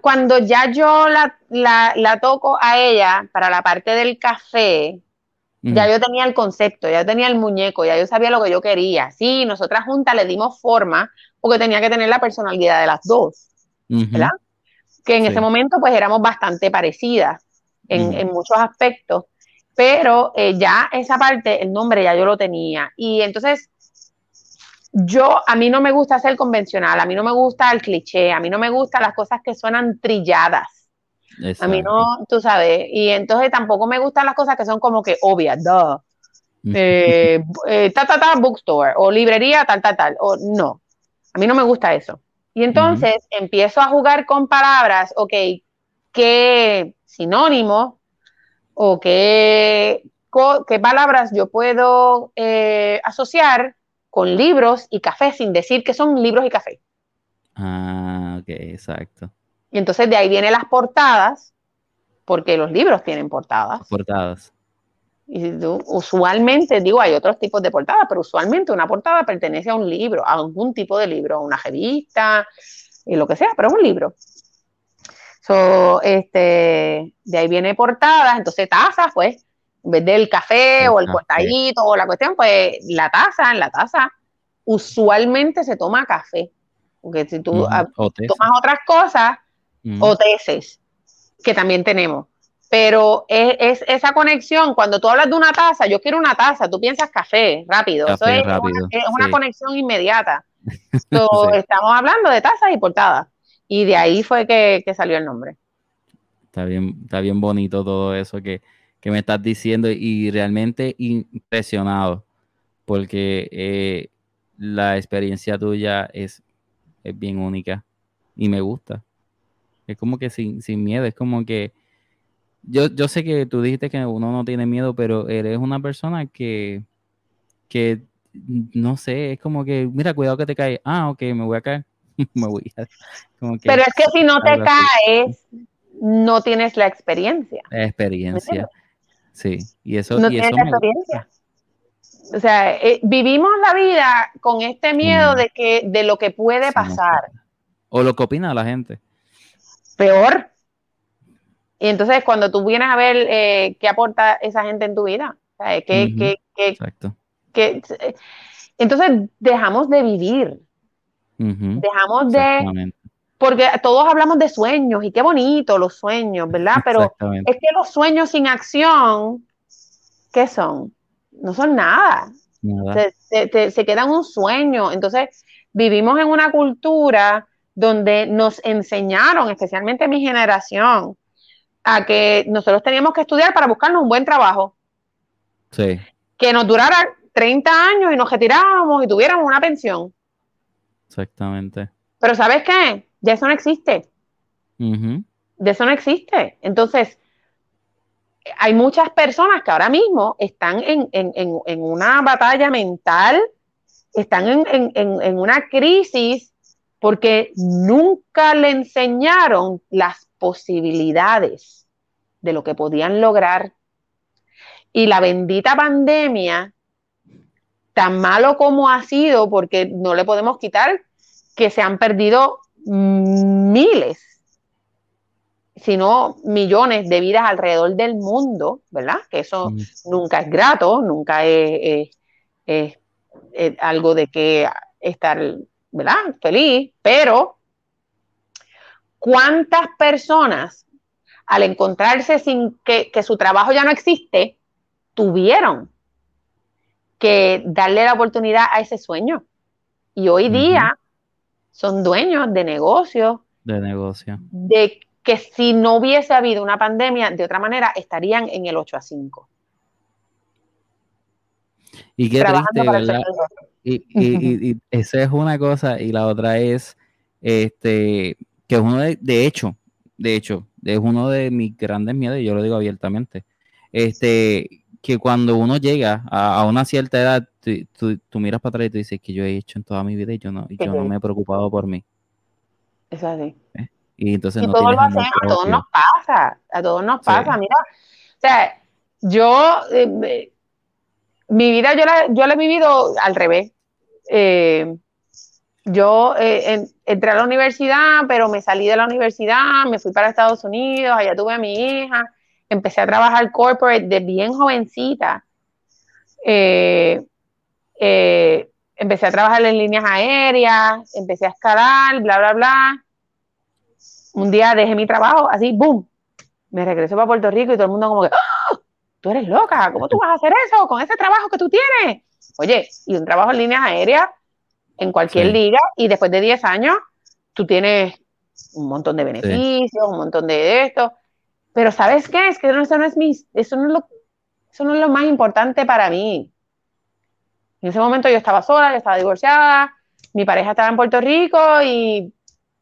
cuando ya yo la, la, toco a ella para la parte del café, ya yo tenía el concepto, ya tenía el muñeco, ya yo sabía lo que yo quería. Sí, nosotras juntas le dimos forma porque tenía que tener la personalidad de las dos, ¿verdad? Que en ese momento pues éramos bastante parecidas en, muchos aspectos, pero eh, ya esa parte, el nombre ya yo lo tenía. Y entonces yo, a mí no me gusta ser convencional, a mí no me gusta el cliché, a mí no me gustan las cosas que suenan trilladas. A mí no, tú sabes, y entonces tampoco me gustan las cosas que son como que obvias, duh. Eh, eh, ta, ta, ta, bookstore, o librería, tal, tal, tal, o no. A mí no me gusta eso. Y entonces empiezo a jugar con palabras, ok, qué sinónimo o qué, qué palabras yo puedo eh, asociar con libros y café sin decir que son libros y café. Ah, ok, exacto. Y entonces de ahí vienen las portadas, porque los libros tienen portadas. Portadas. Y usualmente, digo, hay otros tipos de portadas, pero usualmente una portada pertenece a un libro, a algún tipo de libro, a una revista, y lo que sea, pero es un libro. So, este, de ahí viene portadas, entonces tazas, pues, vez del café o el cortadito o la cuestión, pues la taza, en la taza usualmente se toma café. Porque si tú ah, tomas otras cosas, o tesis, que también tenemos. Pero es, esa conexión, cuando tú hablas de una taza, yo quiero una taza, tú piensas café, rápido. Eso es, una, conexión inmediata. Estamos hablando de tazas y portadas. Y de ahí fue que, salió el nombre. Está bien, está bien bonito todo eso que, me estás diciendo y realmente impresionado porque eh, la experiencia tuya es, es bien única y me gusta. Es como que sin, miedo, es como que yo, yo sé que tú dijiste que uno no tiene miedo, pero eres una persona que, que no sé, es como que, mira, cuidado que te caes. Ah, ok, me voy a caer. me voy a, pero es que si no te caes, no tienes la experiencia. La experiencia. Sí, y eso, no y eso experiencia. O sea, eh, vivimos la vida con este miedo de que de lo que puede pasar. O lo que opina la gente peor. Y entonces cuando tú vienes a ver eh, qué aporta esa gente en tu vida, Exacto. entonces dejamos de vivir, dejamos de... Porque todos hablamos de sueños y qué bonito los sueños, ¿verdad? Pero es que los sueños sin acción, ¿qué son? No son nada. Se, se quedan un sueño. Entonces vivimos en una cultura donde nos enseñaron, especialmente mi generación, a que nosotros teníamos que estudiar para buscarnos un buen trabajo. Sí. Que nos durara 30 años y nos retirábamos y tuviéramos una pensión. Exactamente. Pero ¿sabes qué? Ya eso no existe. De eso no existe. Entonces, hay muchas personas que ahora mismo están en, en una batalla mental, están en, una crisis porque nunca le enseñaron las posibilidades de lo que podían lograr. Y la bendita pandemia, tan malo como ha sido, porque no le podemos quitar que se han perdido miles, sino millones de vidas alrededor del mundo, ¿verdad? Que eso mm. nunca es grato, nunca es, es algo de que estar ¿verdad? Feliz, pero ¿cuántas personas al encontrarse sin que, su trabajo ya no existe, tuvieron que darle la oportunidad a ese sueño? Y hoy día son dueños de negocios. De negocio. De que si no hubiese habido una pandemia, de otra manera estarían en el 8 a 5. Y qué triste, ¿verdad? Y, esa es una cosa, y la otra es, este, que es uno de, de hecho, de hecho, es uno de mis grandes miedos, y yo lo digo abiertamente, este, que cuando uno llega a, una cierta edad, tú, miras para atrás y tú dices que yo he hecho en toda mi vida y yo no, yo no me he preocupado por mí. Es así. ¿Eh? Y entonces no todo a todos nos pasa, a todos nos pasa, mira, o sea, yo, eh, mi vida yo la, yo la he vivido al revés. Eh, yo eh, entré a la universidad, pero me salí de la universidad, me fui para Estados Unidos, allá tuve a mi hija, empecé a trabajar corporate de bien jovencita. Eh, empecé a trabajar en líneas aéreas, empecé a escalar, bla, bla, bla. Un día dejé mi trabajo, así, boom, me regresé para Puerto Rico y todo el mundo como que, ¡Ah! tú eres loca, ¿cómo tú vas a hacer eso con ese trabajo que tú tienes? Oye, y un trabajo en líneas aéreas en cualquier liga y después de 10 años tú tienes un montón de beneficios, un montón de esto. Pero ¿sabes qué? Es que eso no es, mi, eso no es, lo, eso no es lo más importante para mí. En ese momento yo estaba sola, yo estaba divorciada, mi pareja estaba en Puerto Rico y,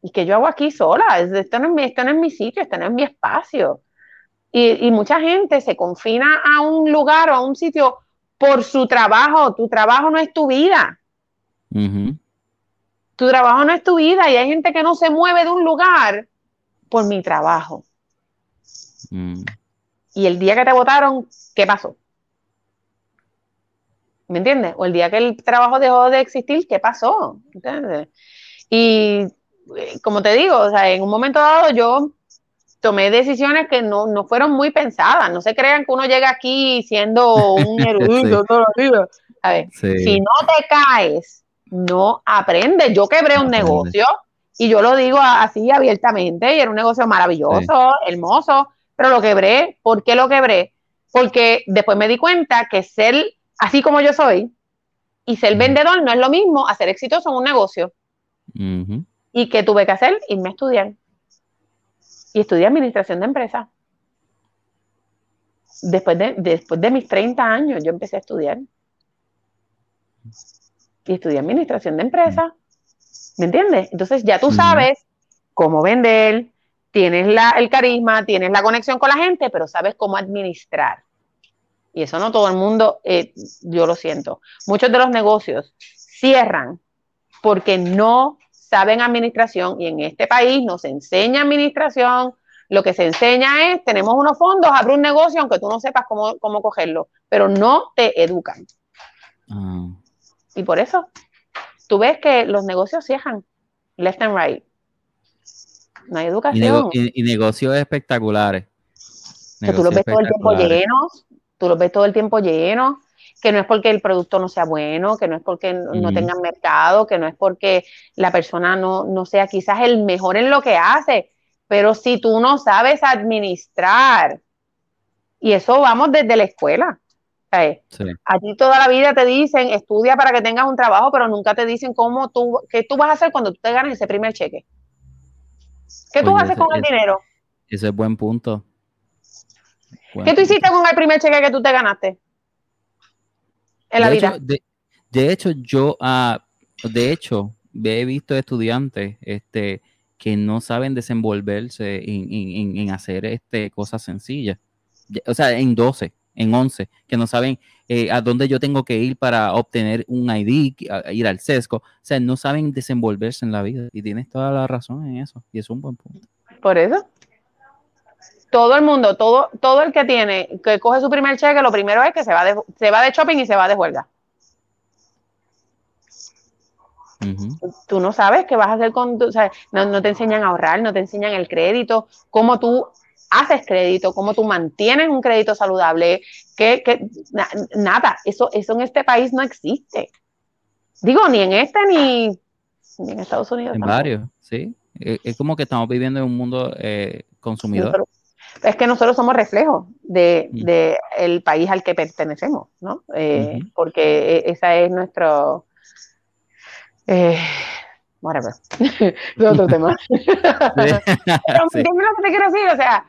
y ¿qué yo hago aquí sola? Esto no, es mi, esto no es mi sitio, esto no es mi espacio. Y, y, mucha gente se confina a un lugar o a un sitio por su trabajo. Tu trabajo no es tu vida. Tu trabajo no es tu vida y hay gente que no se mueve de un lugar por mi trabajo. Mm. Y el día que te votaron, ¿qué pasó? ¿Me entiendes? O el día que el trabajo dejó de existir, ¿qué pasó? ¿Entiendes? Y eh, como te digo, o sea, en un momento dado yo tomé decisiones que no, fueron muy pensadas. No se crean que uno llega aquí siendo un erudito toda la vida. A ver, si no te caes no aprende. Yo quebré un negocio y yo lo digo así abiertamente y era un negocio maravilloso, hermoso, pero lo quebré. ¿Por qué lo quebré? Porque después me di cuenta que ser así como yo soy y ser vendedor no es lo mismo a ser exitoso en un negocio. ¿Y qué tuve que hacer? Irme a estudiar. Y estudié administración de empresas. Después de, después de mis 30 años yo empecé a estudiar y estudié administración de empresas. ¿Me entiendes? Entonces ya tú sabes cómo vender, tienes la, el carisma, tienes la conexión con la gente, pero sabes cómo administrar. Y eso no todo el mundo, eh, yo lo siento. Muchos de los negocios cierran porque no saben administración y en este país no se enseña administración. Lo que se enseña es, tenemos unos fondos, abre un negocio aunque tú no sepas cómo, cómo cogerlo, pero no te educan. Ah. Y por eso, tú ves que los negocios cierran, left and right. No hay educación. Y, negocios espectaculares. que tú los ves todo el tiempo llenos, tú los ves todo el tiempo llenos, que no es porque el producto no sea bueno, que no es porque no tengan mercado, que no es porque la persona no, no sea quizás el mejor en lo que hace, pero si tú no sabes administrar, y eso vamos desde la escuela, a ti toda la vida te dicen, estudia para que tengas un trabajo, pero nunca te dicen cómo tú, qué tú vas a hacer cuando tú te ganes ese primer cheque. ¿Qué tú haces con el dinero? Ese es buen punto. ¿Qué tú hiciste con el primer cheque que tú te ganaste? En la vida. de, hecho, yo, uh, de hecho, he visto estudiantes este, que no saben desenvolverse en, hacer este, cosas sencillas. O sea, en 12 en 11, que no saben eh, a dónde yo tengo que ir para obtener un ID, ir al sesco. O sea, no saben desenvolverse en la vida. Y tienes toda la razón en eso. Y es un buen punto. Por eso. Todo el mundo, todo, todo el que tiene, que coge su primer cheque, lo primero es que se va de, se va de shopping y se va de huelga. Tú no sabes qué vas a hacer con tu, o sea, no, no, te enseñan a ahorrar, no te enseñan el crédito, cómo tú haces crédito, cómo tú mantienes un crédito saludable, que, nada, eso, eso en este país no existe. Digo, ni en este ni, en Estados Unidos. En varios, sí. es como que estamos viviendo en un mundo consumidor. es que nosotros somos reflejos de, mm. el país al que pertenecemos, ¿no? Porque e, esa es nuestro... Eh, whatever. es otro tema. Pero sí. lo que te quiero decir, o sea,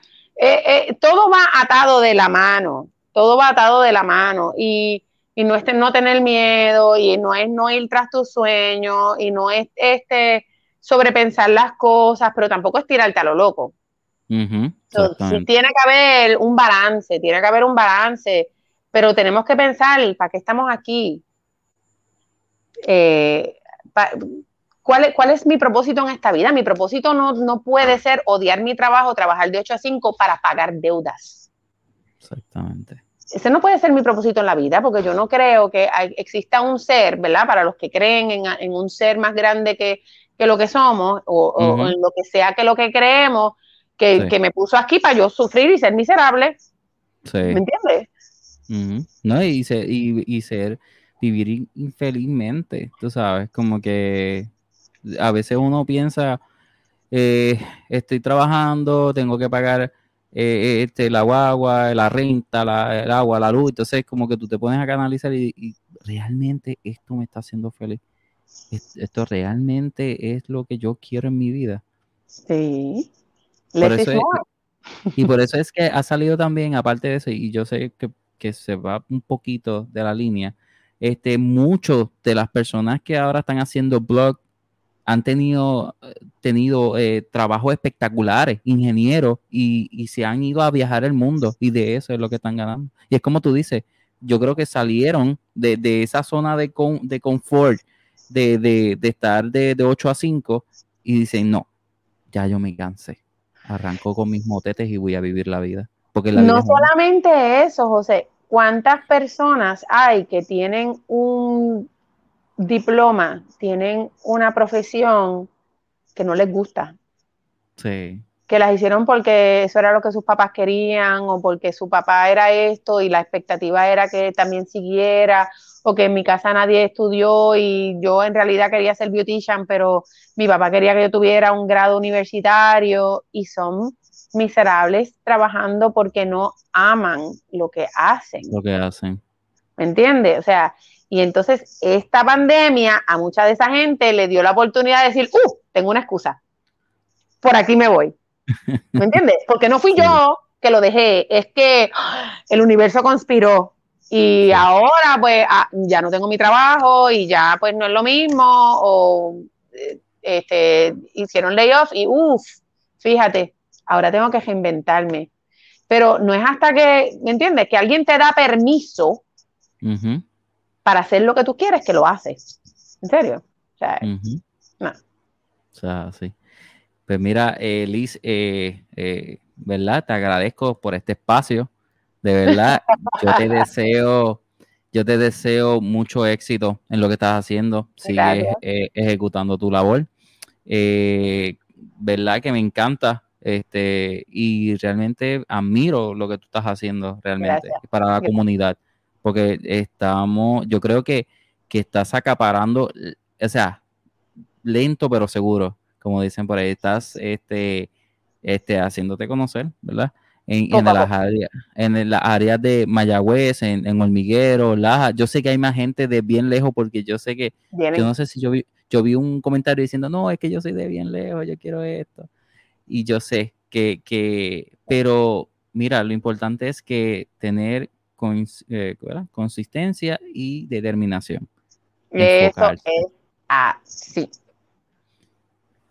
todo va atado de la mano, todo va atado de la mano y y no es no tener miedo y no es no ir tras tus sueños y no es este sobrepensar las cosas, pero tampoco es tirarte a lo loco. tiene que haber un balance, tiene que haber un balance, pero tenemos que pensar, ¿para qué estamos aquí? Eh, ¿cuál, es, ¿Cuál es mi propósito en esta vida? Mi propósito no, no puede ser odiar mi trabajo, trabajar de 8 a 5 para pagar deudas. Exactamente ese no puede ser mi propósito en la vida, porque yo no creo que exista un ser, ¿verdad? Para los que creen en, un ser más grande que, lo que somos, o, en lo que sea que lo que creemos, que, me puso aquí para yo sufrir y ser miserable. ¿Me entiendes? No, y ser, y, ser, vivir infelizmente, tú sabes, como que a veces uno piensa, eh, estoy trabajando, tengo que pagar eh, este, la agua, la renta, el agua, la luz. Entonces, como que tú te pones a canalizar y, realmente esto me está haciendo feliz. Esto realmente es lo que yo quiero en mi vida. Sí. y por eso es que ha salido también, aparte de eso, y yo sé que, que se va un poquito de la línea, este, muchos de las personas que ahora están haciendo blog han tenido, tenido eh, trabajos espectaculares, ingenieros, y, se han ido a viajar el mundo, y de eso es lo que están ganando. Y es como tú dices, yo creo que salieron de, esa zona de, de confort, de, estar de, 8 a 5, y dicen, no, ya yo me cansé. Arranco con mis motetes y voy a vivir la vida. Porque no solamente eso, José. ¿Cuántas personas hay que tienen un diploma, tienen una profesión que no les gusta. Sí. Que las hicieron porque eso era lo que sus papás querían o porque su papá era esto y la expectativa era que también siguiera o que en mi casa nadie estudió y yo en realidad quería ser beautician, pero mi papá quería que yo tuviera un grado universitario y son miserables trabajando porque no aman lo que hacen. Lo que hacen. ¿Me entiendes? O sea, y entonces esta pandemia a mucha de esa gente le dio la oportunidad de decir, uh, tengo una excusa, por aquí me voy. ¿Me entiendes? Porque no fui yo que lo dejé, es que el universo conspiró y ahora pues ah, ya no tengo mi trabajo y ya pues no es lo mismo o eh, este, hicieron layoff y uff, fíjate, ahora tengo que reinventarme. Pero no es hasta que, ¿me entiendes? Que alguien te da permiso para hacer lo que tú quieres, que lo haces. ¿En serio? O sea, no. O sea, sí. Pues mira, eh, Liz, eh, eh, ¿verdad? Te agradezco por este espacio. De verdad, yo te deseo, yo te deseo mucho éxito en lo que estás haciendo. Sigue ejecutando tu labor. ¿Verdad? Que me encanta. Este, y realmente admiro lo que tú estás haciendo realmente para la comunidad porque estamos, yo creo que, que estás acaparando, o sea, lento pero seguro, como dicen por ahí, estás este, este, haciéndote conocer, ¿verdad? En, en, las áreas, en las áreas de Mayagüez, en, en Hormiguero, Laja. Yo sé que hay más gente de bien lejos porque yo sé que, yo no sé si yo vi, yo vi un comentario diciendo, no, es que yo soy de bien lejos, yo quiero esto. Y yo sé que, que pero mira, lo importante es que tener eh, consistencia y determinación. Eso es así.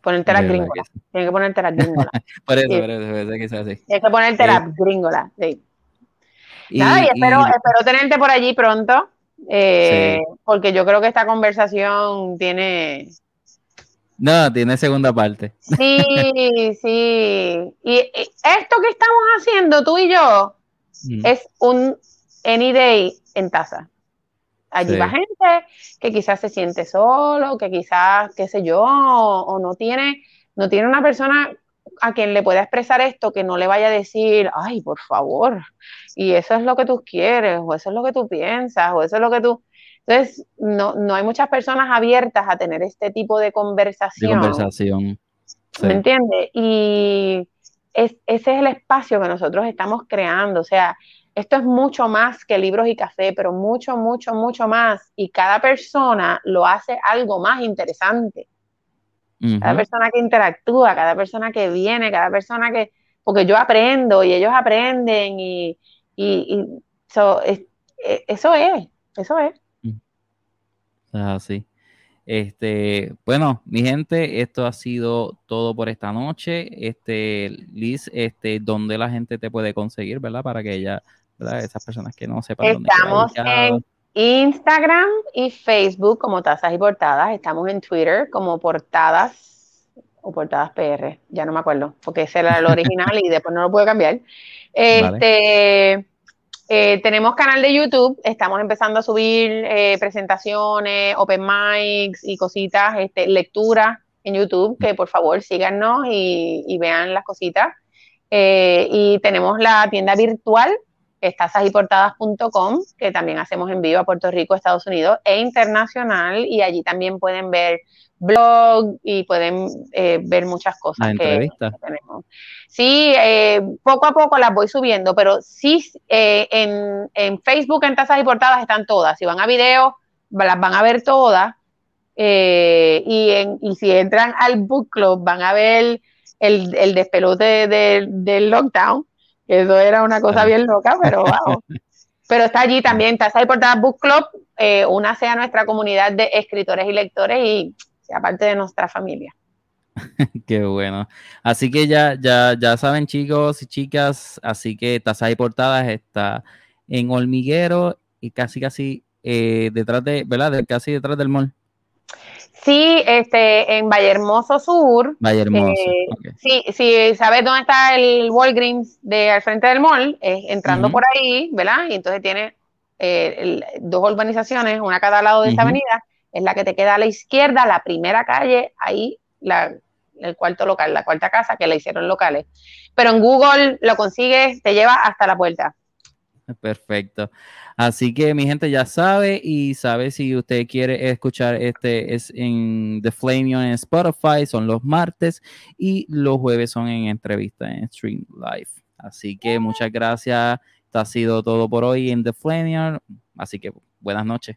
Ponerte la gringola. Tienes que ponerte la gringola. por eso, por eso, por eso que así. Tienes que ponerte la gringola, sí. Y, Nada, y espero, espero tenerte por allí pronto, eh, porque yo creo que esta conversación tiene... No, tiene segunda parte. Sí, sí. Y esto que estamos haciendo tú y yo mm. es un any day en taza. Allí va gente que quizás se siente solo, que quizás, qué sé yo, o, no tiene, no tiene una persona a quien le pueda expresar esto que no le vaya a decir, ay, por favor, y eso es lo que tú quieres, o eso es lo que tú piensas, o eso es lo que tú... Entonces, no, no hay muchas personas abiertas a tener este tipo de conversación. De conversación. ¿Me entiendes? Y ese es el espacio que nosotros estamos creando. O sea, esto es mucho más que libros y café, pero mucho, mucho, mucho más. Y cada persona lo hace algo más interesante. Cada persona que interactúa, cada persona que viene, cada persona que... Porque yo aprendo y ellos aprenden y, y, eso es, eso es, eso es. Así. Este, bueno, mi gente, esto ha sido todo por esta noche. Este, Liz, este, ¿dónde la gente te puede conseguir, verdad? Para que ella, ¿verdad? Esas personas que no sepan Estamos en Instagram y Facebook como Tazas y Portadas. Estamos en Twitter como Portadas o Portadas PR. Ya no me acuerdo, porque ese era el original y después no lo puedo cambiar. Este. Eh, tenemos canal de YouTube, estamos empezando a subir eh, presentaciones, open mics y cositas, este, lectura en YouTube, que por favor síganos y, vean las cositas. Eh, y tenemos la tienda virtual, que que también hacemos envío a Puerto Rico, Estados Unidos e internacional, y allí también pueden ver blog y pueden eh, ver muchas cosas que, tenemos. Sí, eh, poco a poco las voy subiendo, pero sí eh, en, Facebook, en tazas y portadas están todas. Si van a video, las van a ver todas. y, en, y si entran al book club, van a ver el, el despelote del lockdown. Eso era una cosa bien loca, pero wow. pero está allí también, Tazas y Portadas Book Club, una sea nuestra comunidad de escritores y lectores y aparte de nuestra familia. Qué bueno. Así que ya, ya, ya saben, chicos y chicas, así que Tazas y Portadas está en Hormiguero y casi casi eh, detrás de, ¿verdad? casi detrás del mall. Sí, este, en Valle Hermoso Sur. Valle Hermoso. Eh, sí, sí, sabes dónde está el Walgreens de al frente del mall, entrando por ahí, ¿verdad? Y entonces tiene eh, dos urbanizaciones, una a cada lado de esta avenida es la que te queda a la izquierda, la primera calle, ahí la, el cuarto local, la cuarta casa que le hicieron locales. Pero en Google lo consigues, te lleva hasta la puerta. Perfecto. Así que mi gente ya sabe y sabe si usted quiere escuchar este es en The Flame en Spotify, son los martes y los jueves son en entrevista en Stream Live. Así que muchas gracias. Esto ha sido todo por hoy en The Flame. Así que buenas noches.